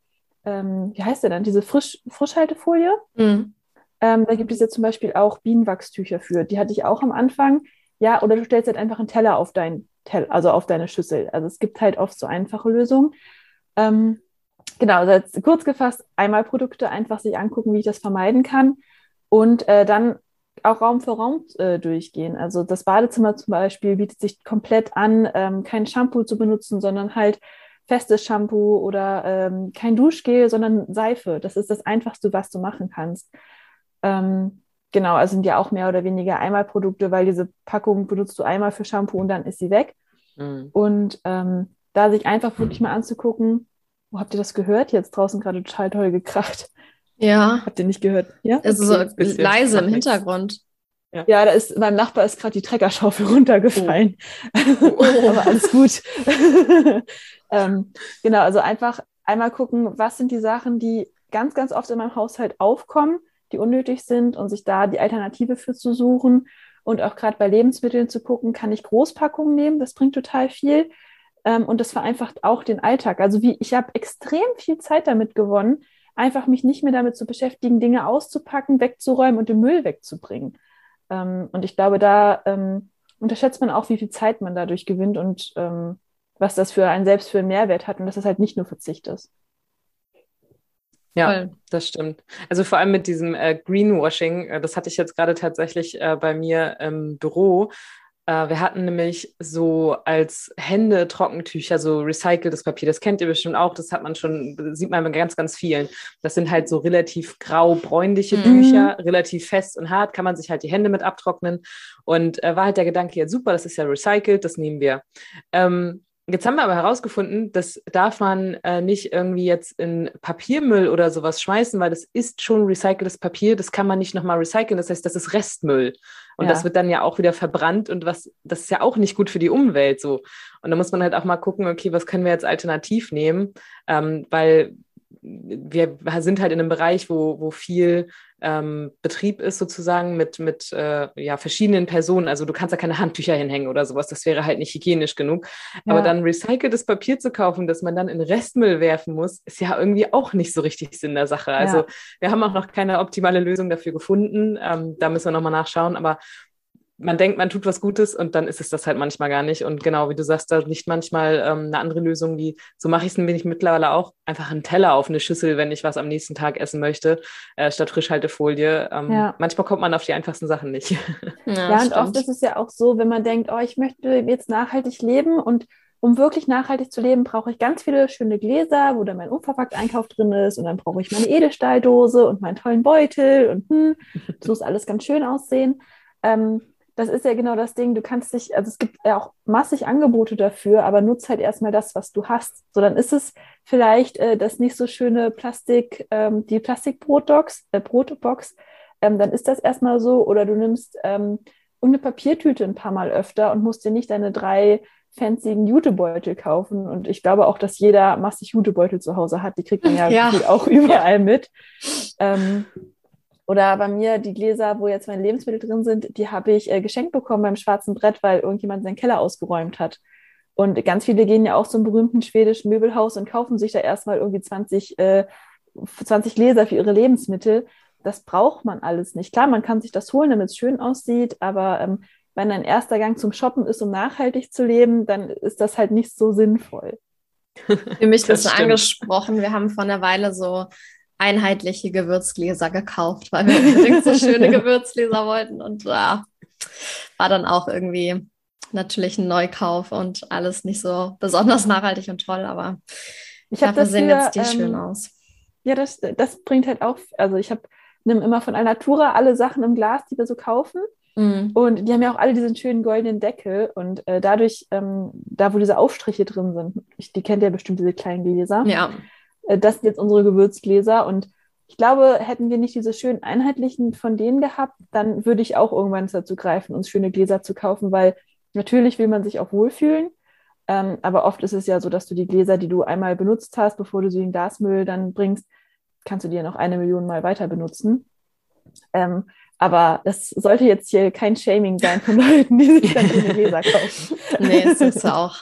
Speaker 1: ähm, wie heißt der denn, diese Frisch Frischhaltefolie. Mhm. Ähm, da gibt es ja zum Beispiel auch Bienenwachstücher für. Die hatte ich auch am Anfang. Ja, oder du stellst halt einfach einen Teller auf dein Teller, also auf deine Schüssel. Also es gibt halt oft so einfache Lösungen. Ähm, genau, also kurz gefasst, einmal Produkte einfach sich angucken, wie ich das vermeiden kann. Und äh, dann auch Raum für Raum äh, durchgehen. Also das Badezimmer zum Beispiel bietet sich komplett an, ähm, kein Shampoo zu benutzen, sondern halt festes Shampoo oder ähm, kein Duschgel, sondern Seife. Das ist das Einfachste, was du machen kannst. Ähm, genau, also sind ja auch mehr oder weniger Einmalprodukte, weil diese Packung benutzt du einmal für Shampoo und dann ist sie weg. Mhm. Und ähm, da sich einfach wirklich mal anzugucken, wo habt ihr das gehört? Jetzt draußen gerade total toll gekracht.
Speaker 2: Ja.
Speaker 1: Habt ihr nicht gehört? Ja?
Speaker 2: Also so leise im Hintergrund.
Speaker 1: Ja. ja, da ist, meinem Nachbar ist gerade die Treckerschaufel runtergefallen. Oh. Aber alles gut. ähm, genau, also einfach einmal gucken, was sind die Sachen, die ganz, ganz oft in meinem Haushalt aufkommen, die unnötig sind und sich da die Alternative für zu suchen. Und auch gerade bei Lebensmitteln zu gucken, kann ich Großpackungen nehmen, das bringt total viel. Ähm, und das vereinfacht auch den Alltag. Also wie ich habe extrem viel Zeit damit gewonnen, einfach mich nicht mehr damit zu beschäftigen, Dinge auszupacken, wegzuräumen und den Müll wegzubringen. Ähm, und ich glaube, da ähm, unterschätzt man auch, wie viel Zeit man dadurch gewinnt und ähm, was das für einen selbst für einen Mehrwert hat und dass das halt nicht nur Verzicht ist.
Speaker 3: Ja, Voll. das stimmt. Also vor allem mit diesem äh, Greenwashing, äh, das hatte ich jetzt gerade tatsächlich äh, bei mir im Büro. Äh, wir hatten nämlich so als Hände Trockentücher, so recyceltes Papier, das kennt ihr bestimmt auch, das hat man schon, sieht man bei ganz, ganz vielen. Das sind halt so relativ grau-bräunliche mhm. Tücher, relativ fest und hart, kann man sich halt die Hände mit abtrocknen. Und äh, war halt der Gedanke, ja super, das ist ja recycelt, das nehmen wir. Ähm, Jetzt haben wir aber herausgefunden, das darf man äh, nicht irgendwie jetzt in Papiermüll oder sowas schmeißen, weil das ist schon recyceltes Papier, das kann man nicht nochmal recyceln, das heißt, das ist Restmüll. Und ja. das wird dann ja auch wieder verbrannt und was, das ist ja auch nicht gut für die Umwelt so. Und da muss man halt auch mal gucken, okay, was können wir jetzt alternativ nehmen, ähm, weil wir sind halt in einem Bereich, wo, wo viel ähm, Betrieb ist sozusagen mit, mit äh, ja, verschiedenen Personen. Also du kannst da keine Handtücher hinhängen oder sowas, das wäre halt nicht hygienisch genug. Ja. Aber dann recyceltes Papier zu kaufen, das man dann in Restmüll werfen muss, ist ja irgendwie auch nicht so richtig Sinn der Sache. Also ja. wir haben auch noch keine optimale Lösung dafür gefunden. Ähm, da müssen wir nochmal nachschauen. Aber man denkt, man tut was Gutes und dann ist es das halt manchmal gar nicht. Und genau, wie du sagst, da liegt manchmal ähm, eine andere Lösung, wie so mache ich es nämlich mittlerweile auch, einfach einen Teller auf eine Schüssel, wenn ich was am nächsten Tag essen möchte, äh, statt Frischhaltefolie. Ähm, ja. Manchmal kommt man auf die einfachsten Sachen nicht.
Speaker 1: Ja, ja und oft ist es ja auch so, wenn man denkt, oh, ich möchte jetzt nachhaltig leben und um wirklich nachhaltig zu leben, brauche ich ganz viele schöne Gläser, wo dann mein unverpackt Einkauf drin ist und dann brauche ich meine Edelstahldose und meinen tollen Beutel und hm, das muss alles ganz schön aussehen. Ähm, das ist ja genau das Ding. Du kannst dich, also es gibt ja auch massig Angebote dafür, aber nutz halt erstmal das, was du hast. So, dann ist es vielleicht äh, das nicht so schöne Plastik, ähm, die Plastikbrotbox, äh, Brotbox, ähm, dann ist das erstmal so. Oder du nimmst ähm, eine Papiertüte ein paar Mal öfter und musst dir nicht deine drei fanzigen Jutebeutel kaufen. Und ich glaube auch, dass jeder massig Jutebeutel zu Hause hat. Die kriegt man ja, ja. auch überall ja. mit. Ähm, oder bei mir die Gläser, wo jetzt meine Lebensmittel drin sind, die habe ich äh, geschenkt bekommen beim schwarzen Brett, weil irgendjemand seinen Keller ausgeräumt hat. Und ganz viele gehen ja auch zum berühmten schwedischen Möbelhaus und kaufen sich da erstmal irgendwie 20, äh, 20 Gläser für ihre Lebensmittel. Das braucht man alles nicht. Klar, man kann sich das holen, damit es schön aussieht, aber ähm, wenn ein erster Gang zum Shoppen ist, um nachhaltig zu leben, dann ist das halt nicht so sinnvoll.
Speaker 2: Für mich das, das angesprochen. Wir haben vor einer Weile so einheitliche Gewürzgläser gekauft, weil wir unbedingt so schöne Gewürzgläser wollten. Und ja, war dann auch irgendwie natürlich ein Neukauf und alles nicht so besonders nachhaltig und toll, aber
Speaker 1: ich habe das sehen jetzt die ähm, schön aus. Ja, das, das bringt halt auch, also ich habe nehme immer von Alnatura alle Sachen im Glas, die wir so kaufen. Mm. Und die haben ja auch alle diesen schönen goldenen Deckel. Und äh, dadurch, ähm, da wo diese Aufstriche drin sind, ich, die kennt ja bestimmt diese kleinen Gläser.
Speaker 2: Ja.
Speaker 1: Äh, das sind jetzt unsere Gewürzgläser und ich glaube, hätten wir nicht diese schönen einheitlichen von denen gehabt, dann würde ich auch irgendwann dazu greifen, uns schöne Gläser zu kaufen, weil natürlich will man sich auch wohlfühlen. Ähm, aber oft ist es ja so, dass du die Gläser, die du einmal benutzt hast, bevor du sie in Glasmüll dann bringst, kannst du ja noch eine Million Mal weiter benutzen. Ähm, aber das sollte jetzt hier kein Shaming sein von Leuten, die sich dann schöne Gläser kaufen.
Speaker 2: Nee, das ist auch.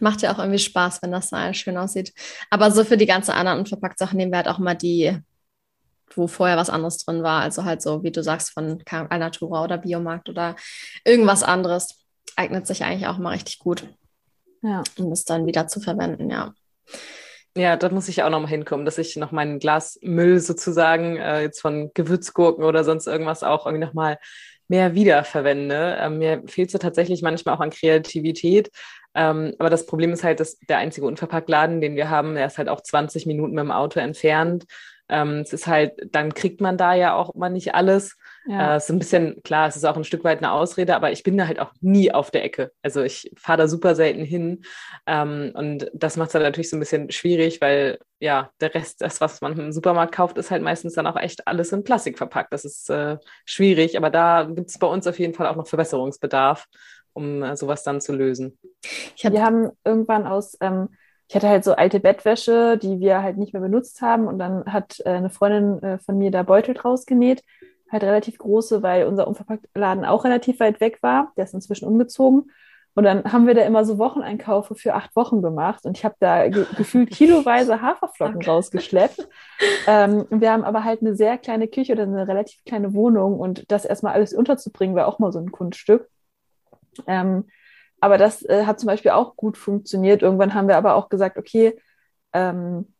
Speaker 2: Macht ja auch irgendwie Spaß, wenn das da schön aussieht. Aber so für die ganzen anderen unverpackt Sachen nehmen wir halt auch mal die, wo vorher was anderes drin war. Also halt so, wie du sagst, von Alnatura oder Biomarkt oder irgendwas anderes. Eignet sich eigentlich auch mal richtig gut. Ja. Um es dann wieder zu verwenden, ja.
Speaker 3: Ja, da muss ich auch noch mal hinkommen, dass ich noch meinen Glasmüll sozusagen äh, jetzt von Gewürzgurken oder sonst irgendwas auch irgendwie noch mal mehr wiederverwende. Ähm, mir fehlt es tatsächlich manchmal auch an Kreativität, ähm, aber das Problem ist halt, dass der einzige Unverpacktladen, den wir haben, der ist halt auch 20 Minuten mit dem Auto entfernt. Ähm, es ist halt, dann kriegt man da ja auch immer nicht alles. Ja. Äh, ist ein bisschen, klar, es ist auch ein Stück weit eine Ausrede, aber ich bin da halt auch nie auf der Ecke. Also ich fahre da super selten hin. Ähm, und das macht es halt natürlich so ein bisschen schwierig, weil ja, der Rest, das, was man im Supermarkt kauft, ist halt meistens dann auch echt alles in Plastik verpackt. Das ist äh, schwierig, aber da gibt es bei uns auf jeden Fall auch noch Verbesserungsbedarf, um äh, sowas dann zu lösen.
Speaker 1: Hab wir haben irgendwann aus, ähm, ich hatte halt so alte Bettwäsche, die wir halt nicht mehr benutzt haben und dann hat äh, eine Freundin äh, von mir da Beutel draus genäht, halt relativ große, weil unser Unverpacktladen auch relativ weit weg war. Der ist inzwischen umgezogen. Und dann haben wir da immer so Wocheneinkaufe für acht Wochen gemacht und ich habe da ge gefühlt kiloweise Haferflocken okay. rausgeschleppt. Ähm, wir haben aber halt eine sehr kleine Küche oder eine relativ kleine Wohnung und das erstmal alles unterzubringen war auch mal so ein Kunststück. Ähm, aber das äh, hat zum Beispiel auch gut funktioniert. Irgendwann haben wir aber auch gesagt, okay, ähm,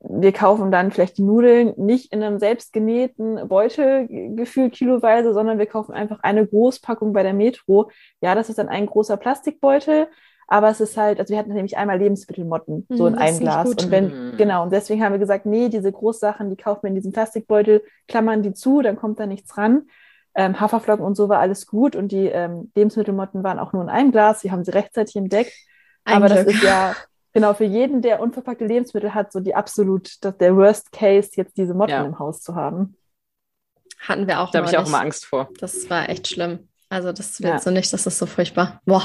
Speaker 1: wir kaufen dann vielleicht die Nudeln nicht in einem selbstgenähten Beutel gefühlt kiloweise, sondern wir kaufen einfach eine Großpackung bei der Metro. Ja, das ist dann ein großer Plastikbeutel, aber es ist halt, also wir hatten nämlich einmal Lebensmittelmotten, so in mm, einem Glas. Und wenn, mm. genau, und deswegen haben wir gesagt, nee, diese Großsachen, die kaufen wir in diesem Plastikbeutel, klammern die zu, dann kommt da nichts ran. Ähm, Haferflocken und so war alles gut und die ähm, Lebensmittelmotten waren auch nur in einem Glas, wir haben sie rechtzeitig entdeckt. Ein aber Glück. das ist ja, genau, für jeden, der unverpackte Lebensmittel hat, so die absolut, das, der Worst Case, jetzt diese Motten ja. im Haus zu haben.
Speaker 2: Hatten wir auch.
Speaker 3: Da habe ich auch immer Angst vor.
Speaker 2: Das war echt schlimm. Also das willst ja. du nicht, das ist so furchtbar. Boah.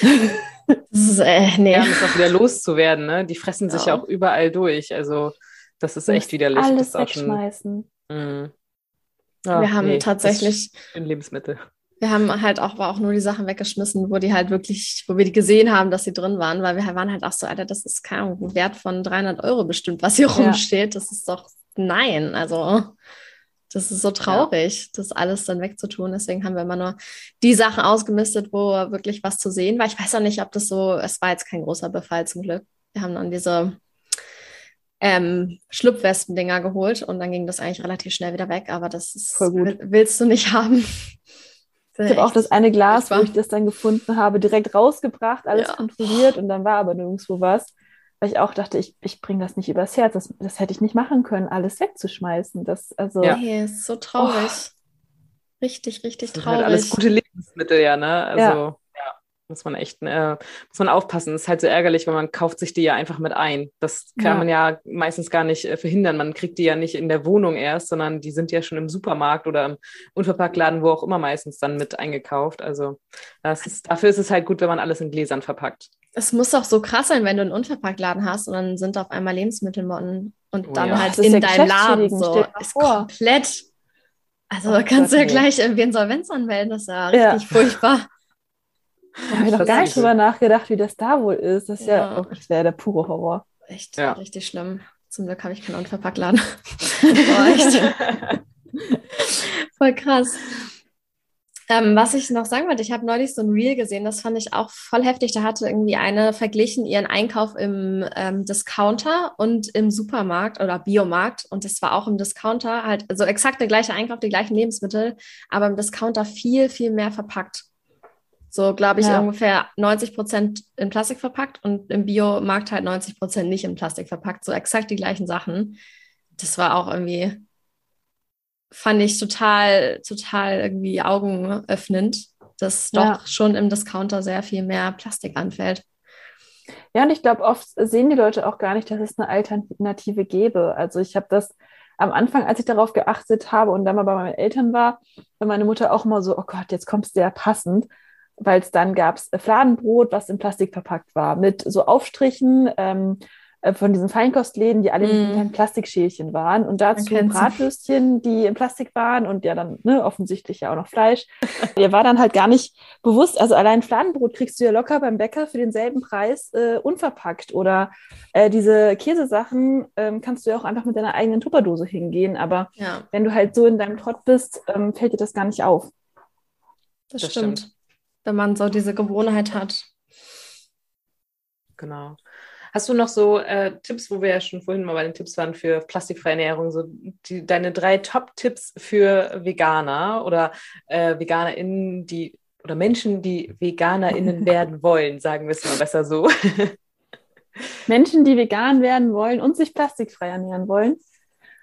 Speaker 2: das
Speaker 3: ist, äh, nee. Ja, um es auch wieder loszuwerden, ne? Die fressen sich ja auch überall durch. Also das ist echt widerlich.
Speaker 1: Alles das wegschmeißen. Schon,
Speaker 2: ja, wir haben nee, tatsächlich
Speaker 3: Lebensmittel
Speaker 2: wir haben halt auch, war auch nur die Sachen weggeschmissen, wo die halt wirklich, wo wir die gesehen haben, dass sie drin waren, weil wir waren halt auch so, Alter, das ist kein Wert von 300 Euro bestimmt, was hier ja. rumsteht. Das ist doch, nein, also das ist so traurig, ja. das alles dann wegzutun. Deswegen haben wir immer nur die Sachen ausgemistet, wo wirklich was zu sehen war. Ich weiß auch nicht, ob das so, es war jetzt kein großer Befall zum Glück. Wir haben dann diese ähm, Schlupfwespen-Dinger geholt und dann ging das eigentlich relativ schnell wieder weg, aber das ist, willst du nicht haben.
Speaker 1: Ich habe auch das eine Glas, wo ich das dann gefunden habe, direkt rausgebracht, alles ja. kontrolliert und dann war aber nirgendwo was. Weil ich auch dachte, ich, ich bringe das nicht übers Herz. Das, das hätte ich nicht machen können, alles wegzuschmeißen. Das, also,
Speaker 2: ja, hey, ist so traurig. Oh. Richtig, richtig das traurig. Halt
Speaker 3: alles gute Lebensmittel, ja, ne? Also. Ja muss man echt, äh, muss man aufpassen. Das ist halt so ärgerlich, weil man kauft sich die ja einfach mit ein. Das kann ja. man ja meistens gar nicht äh, verhindern. Man kriegt die ja nicht in der Wohnung erst, sondern die sind ja schon im Supermarkt oder im Unverpacktladen, wo auch immer meistens dann mit eingekauft. Also ist, dafür ist es halt gut, wenn man alles in Gläsern verpackt.
Speaker 2: Es muss auch so krass sein, wenn du einen Unverpacktladen hast und dann sind auf einmal Lebensmittelmotten und oh, dann ja. halt in deinem Laden so. Ist komplett. Also oh, kannst du ja gleich irgendwie Insolvenz anmelden, das ist ja richtig ja. furchtbar.
Speaker 1: Da habe ich noch gar nicht drüber nachgedacht, wie das da wohl ist. Das ist ja, ja oh, das wäre der pure Horror.
Speaker 2: Echt, ja. richtig schlimm. Zum Glück habe ich keinen Unverpacktladen. Boah, echt. Voll krass. Ähm, was ich noch sagen wollte, ich habe neulich so ein Reel gesehen, das fand ich auch voll heftig. Da hatte irgendwie eine verglichen ihren Einkauf im ähm, Discounter und im Supermarkt oder Biomarkt. Und das war auch im Discounter halt, also exakt der gleiche Einkauf, die gleichen Lebensmittel, aber im Discounter viel, viel mehr verpackt. So, glaube ich, ja. ungefähr 90 Prozent in Plastik verpackt und im Biomarkt halt 90 Prozent nicht in Plastik verpackt. So exakt die gleichen Sachen. Das war auch irgendwie, fand ich total, total irgendwie augenöffnend, dass doch ja. schon im Discounter sehr viel mehr Plastik anfällt.
Speaker 1: Ja, und ich glaube, oft sehen die Leute auch gar nicht, dass es eine Alternative gäbe. Also ich habe das am Anfang, als ich darauf geachtet habe und dann mal bei meinen Eltern war, war meine Mutter auch immer so, oh Gott, jetzt kommst du ja passend weil es dann gab es Fladenbrot, was in Plastik verpackt war, mit so Aufstrichen ähm, äh, von diesen Feinkostläden, die alle mm. in kleinen Plastikschälchen waren. Und dazu Bratwürstchen, die in Plastik waren und ja dann ne, offensichtlich ja auch noch Fleisch. Mir war dann halt gar nicht bewusst, also allein Fladenbrot kriegst du ja locker beim Bäcker für denselben Preis äh, unverpackt. Oder äh, diese Käsesachen ähm, kannst du ja auch einfach mit deiner eigenen Tupperdose hingehen. Aber ja. wenn du halt so in deinem Trott bist, ähm, fällt dir das gar nicht auf.
Speaker 2: Das, das stimmt. stimmt wenn man so diese Gewohnheit hat.
Speaker 3: Genau. Hast du noch so äh, Tipps, wo wir ja schon vorhin mal bei den Tipps waren für plastikfreie Ernährung, so die, deine drei Top-Tipps für Veganer oder äh, VeganerInnen, die oder Menschen, die VeganerInnen werden wollen, sagen wir es mal besser so.
Speaker 1: Menschen, die vegan werden wollen und sich plastikfrei ernähren wollen.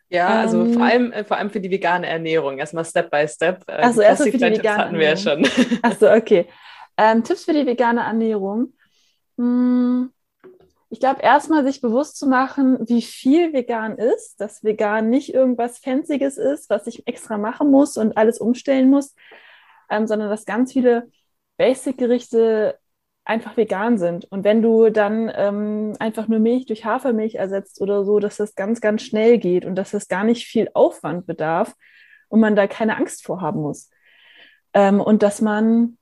Speaker 3: Ja, also ähm, vor, allem, äh, vor allem für die vegane Ernährung. Erstmal Step by Step.
Speaker 1: Äh, also erst für die vegane hatten wir ja schon. Achso, okay. Ähm, Tipps für die vegane Ernährung. Hm, ich glaube, erstmal sich bewusst zu machen, wie viel vegan ist, dass vegan nicht irgendwas Fancyes ist, was ich extra machen muss und alles umstellen muss, ähm, sondern dass ganz viele Basic-Gerichte einfach vegan sind. Und wenn du dann ähm, einfach nur Milch durch Hafermilch ersetzt oder so, dass das ganz, ganz schnell geht und dass das gar nicht viel Aufwand bedarf und man da keine Angst vor haben muss. Ähm, und dass man,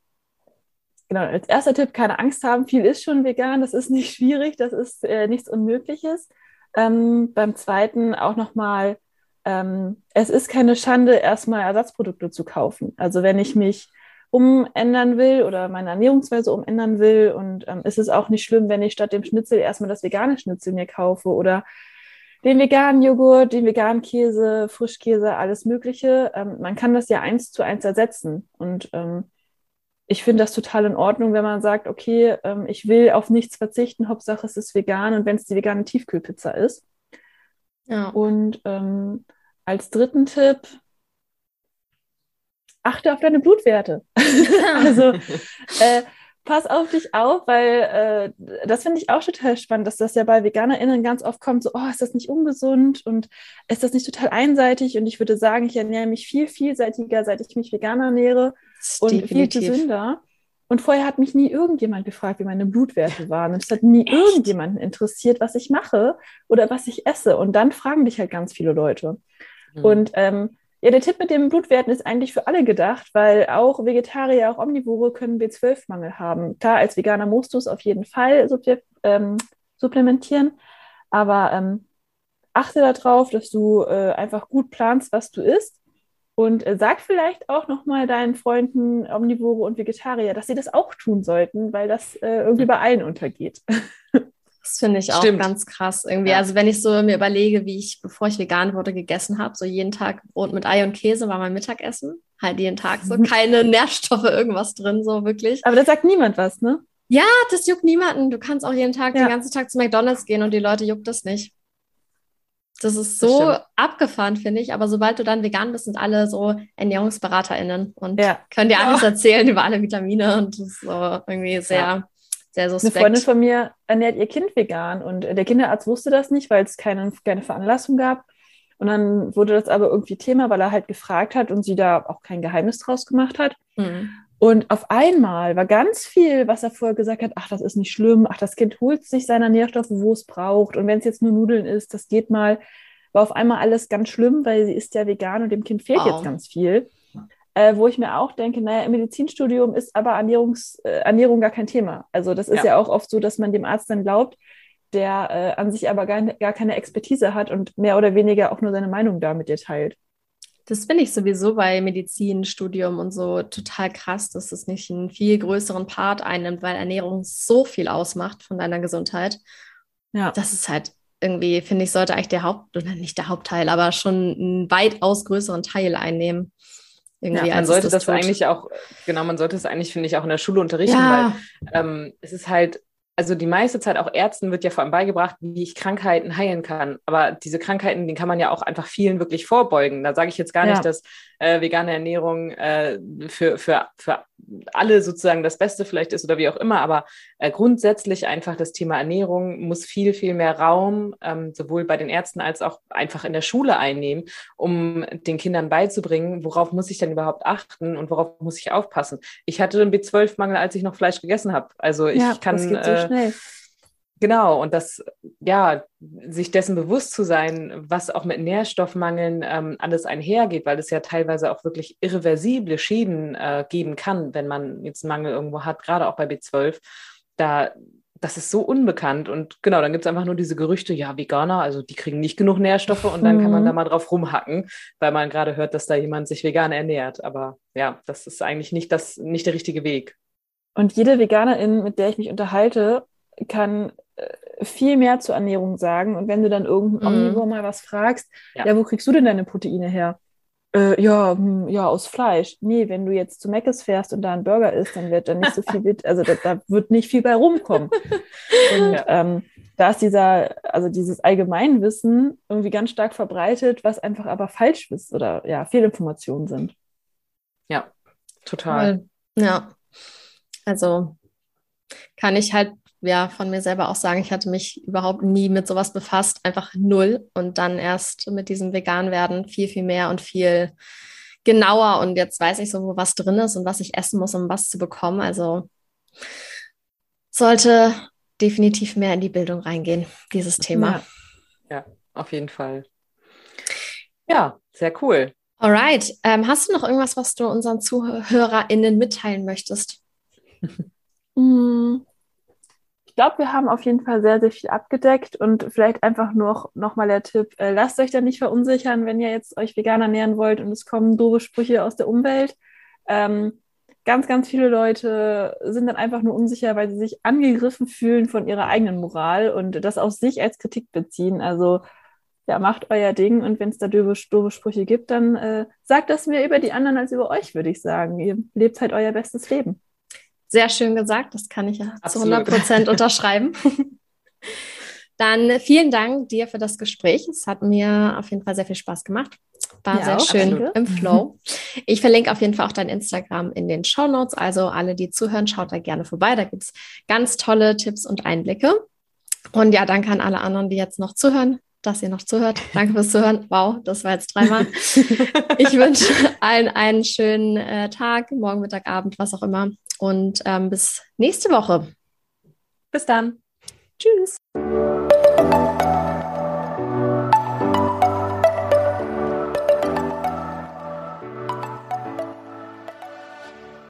Speaker 1: genau, als erster Tipp, keine Angst haben, viel ist schon vegan, das ist nicht schwierig, das ist äh, nichts Unmögliches. Ähm, beim zweiten auch nochmal, ähm, es ist keine Schande, erstmal Ersatzprodukte zu kaufen. Also wenn ich mich umändern will oder meine Ernährungsweise umändern will. Und ähm, ist es auch nicht schlimm, wenn ich statt dem Schnitzel erstmal das vegane Schnitzel mir kaufe oder den veganen Joghurt, den veganen Käse, Frischkäse, alles Mögliche. Ähm, man kann das ja eins zu eins ersetzen. Und ähm, ich finde das total in Ordnung, wenn man sagt, okay, ähm, ich will auf nichts verzichten, Hauptsache es ist vegan und wenn es die vegane Tiefkühlpizza ist. Ja. Und ähm, als dritten Tipp, achte auf deine Blutwerte. also äh, pass auf dich auf, weil äh, das finde ich auch total spannend, dass das ja bei VeganerInnen ganz oft kommt, so, oh, ist das nicht ungesund und ist das nicht total einseitig? Und ich würde sagen, ich ernähre mich viel vielseitiger, seit ich mich vegan ernähre und definitiv. viel gesünder. Und vorher hat mich nie irgendjemand gefragt, wie meine Blutwerte waren. Und es hat nie Echt? irgendjemanden interessiert, was ich mache oder was ich esse. Und dann fragen dich halt ganz viele Leute. Mhm. Und ähm, ja, der Tipp mit den Blutwerten ist eigentlich für alle gedacht, weil auch Vegetarier, auch Omnivore können B12-Mangel haben. Klar, als Veganer musst du es auf jeden Fall ähm, supplementieren, aber ähm, achte darauf, dass du äh, einfach gut planst, was du isst. Und äh, sag vielleicht auch nochmal deinen Freunden Omnivore und Vegetarier, dass sie das auch tun sollten, weil das äh, irgendwie bei allen untergeht.
Speaker 2: Das finde ich auch Stimmt. ganz krass irgendwie. Ja. Also wenn ich so mir überlege, wie ich, bevor ich vegan wurde, gegessen habe, so jeden Tag Brot mit Ei und Käse war mein Mittagessen. Halt jeden Tag so keine Nährstoffe, irgendwas drin, so wirklich.
Speaker 1: Aber da sagt niemand was, ne?
Speaker 2: Ja, das juckt niemanden. Du kannst auch jeden Tag, ja. den ganzen Tag zu McDonalds gehen und die Leute juckt das nicht. Das ist so das abgefahren, finde ich. Aber sobald du dann vegan bist, sind alle so ErnährungsberaterInnen und ja. können dir alles erzählen über alle Vitamine und das ist so irgendwie sehr sehr suspekt.
Speaker 1: Eine Freundin von mir ernährt ihr Kind vegan und der Kinderarzt wusste das nicht, weil es keine, keine Veranlassung gab. Und dann wurde das aber irgendwie Thema, weil er halt gefragt hat und sie da auch kein Geheimnis draus gemacht hat. Mhm. Und auf einmal war ganz viel, was er vorher gesagt hat, ach, das ist nicht schlimm, ach, das Kind holt sich seine Nährstoffe, wo es braucht. Und wenn es jetzt nur Nudeln ist, das geht mal, war auf einmal alles ganz schlimm, weil sie ist ja vegan und dem Kind fehlt wow. jetzt ganz viel äh, wo ich mir auch denke, naja, im Medizinstudium ist aber Ernährungs, äh, Ernährung gar kein Thema. Also das ist ja. ja. auch oft so, dass man dem Arzt dann glaubt, der äh, an sich aber gar, gar keine Expertise hat und mehr oder weniger auch nur seine Meinung da mit dir teilt.
Speaker 2: Das finde ich sowieso bei Medizinstudium und so total krass, dass es nicht einen viel größeren Part einnimmt, weil Ernährung so viel ausmacht von deiner Gesundheit. Ja. Das ist halt irgendwie, finde ich, sollte eigentlich der Haupt, oder nicht der Hauptteil, aber schon einen weitaus größeren Teil einnehmen.
Speaker 3: Irgendwie, ja, man sollte das, das eigentlich auch, genau, man sollte es eigentlich, finde ich, auch in der Schule unterrichten, ja. weil ähm, es ist halt also die meiste Zeit auch Ärzten wird ja vor allem beigebracht, wie ich Krankheiten heilen kann. Aber diese Krankheiten, die kann man ja auch einfach vielen wirklich vorbeugen. Da sage ich jetzt gar ja. nicht, dass äh, vegane Ernährung äh, für, für, für alle sozusagen das Beste vielleicht ist oder wie auch immer. Aber äh, grundsätzlich einfach das Thema Ernährung muss viel, viel mehr Raum ähm, sowohl bei den Ärzten als auch einfach in der Schule einnehmen, um den Kindern beizubringen, worauf muss ich denn überhaupt achten und worauf muss ich aufpassen. Ich hatte einen B12-Mangel, als ich noch Fleisch gegessen habe. Also ich ja, kann. Das geht so äh, schnell. Genau, und das, ja, sich dessen bewusst zu sein, was auch mit Nährstoffmangeln ähm, alles einhergeht, weil es ja teilweise auch wirklich irreversible Schäden äh, geben kann, wenn man jetzt einen Mangel irgendwo hat, gerade auch bei B12. Da, das ist so unbekannt. Und genau, dann gibt es einfach nur diese Gerüchte, ja, Veganer, also die kriegen nicht genug Nährstoffe und dann mhm. kann man da mhm. mal drauf rumhacken, weil man gerade hört, dass da jemand sich vegan ernährt. Aber ja, das ist eigentlich nicht, das, nicht der richtige Weg.
Speaker 1: Und jede Veganerin, mit der ich mich unterhalte, kann äh, viel mehr zur Ernährung sagen. Und wenn du dann irgendein mhm. Omnivore mal was fragst, ja. ja. wo kriegst du denn deine Proteine her? Äh, ja, hm, ja, aus Fleisch. Nee, wenn du jetzt zu Meckes fährst und da ein Burger isst, dann wird da nicht so viel, also da, da, wird nicht viel bei rumkommen. Und ja. ähm, da ist dieser, also dieses Allgemeinwissen irgendwie ganz stark verbreitet, was einfach aber falsch ist oder ja, Fehlinformationen sind.
Speaker 3: Ja, total.
Speaker 2: Ja, also kann ich halt ja von mir selber auch sagen, ich hatte mich überhaupt nie mit sowas befasst, einfach null. Und dann erst mit diesem Vegan-Werden viel, viel mehr und viel genauer. Und jetzt weiß ich so, wo was drin ist und was ich essen muss, um was zu bekommen. Also sollte definitiv mehr in die Bildung reingehen, dieses Thema.
Speaker 3: Ja, ja auf jeden Fall. Ja, sehr cool.
Speaker 2: Alright. Ähm, hast du noch irgendwas, was du unseren ZuhörerInnen mitteilen möchtest?
Speaker 1: Hm. Ich glaube, wir haben auf jeden Fall sehr, sehr viel abgedeckt und vielleicht einfach nur noch mal der Tipp, äh, lasst euch da nicht verunsichern, wenn ihr jetzt euch vegan ernähren wollt und es kommen doofe Sprüche aus der Umwelt. Ähm, ganz, ganz viele Leute sind dann einfach nur unsicher, weil sie sich angegriffen fühlen von ihrer eigenen Moral und das auf sich als Kritik beziehen. Also ja, macht euer Ding und wenn es da doofe, doofe Sprüche gibt, dann äh, sagt das mehr über die anderen als über euch, würde ich sagen. Ihr lebt halt euer bestes Leben.
Speaker 2: Sehr schön gesagt, das kann ich ja Absolut. zu 100 Prozent unterschreiben. Dann vielen Dank dir für das Gespräch. Es hat mir auf jeden Fall sehr viel Spaß gemacht. War ja, sehr auch, schön danke. im Flow. Ich verlinke auf jeden Fall auch dein Instagram in den Show Notes. Also alle, die zuhören, schaut da gerne vorbei. Da gibt es ganz tolle Tipps und Einblicke. Und ja, danke an alle anderen, die jetzt noch zuhören, dass ihr noch zuhört. Danke fürs Zuhören. Wow, das war jetzt dreimal. ich wünsche allen einen schönen äh, Tag, morgen, Mittag, Abend, was auch immer. Und ähm, bis nächste Woche.
Speaker 3: Bis dann.
Speaker 2: Tschüss.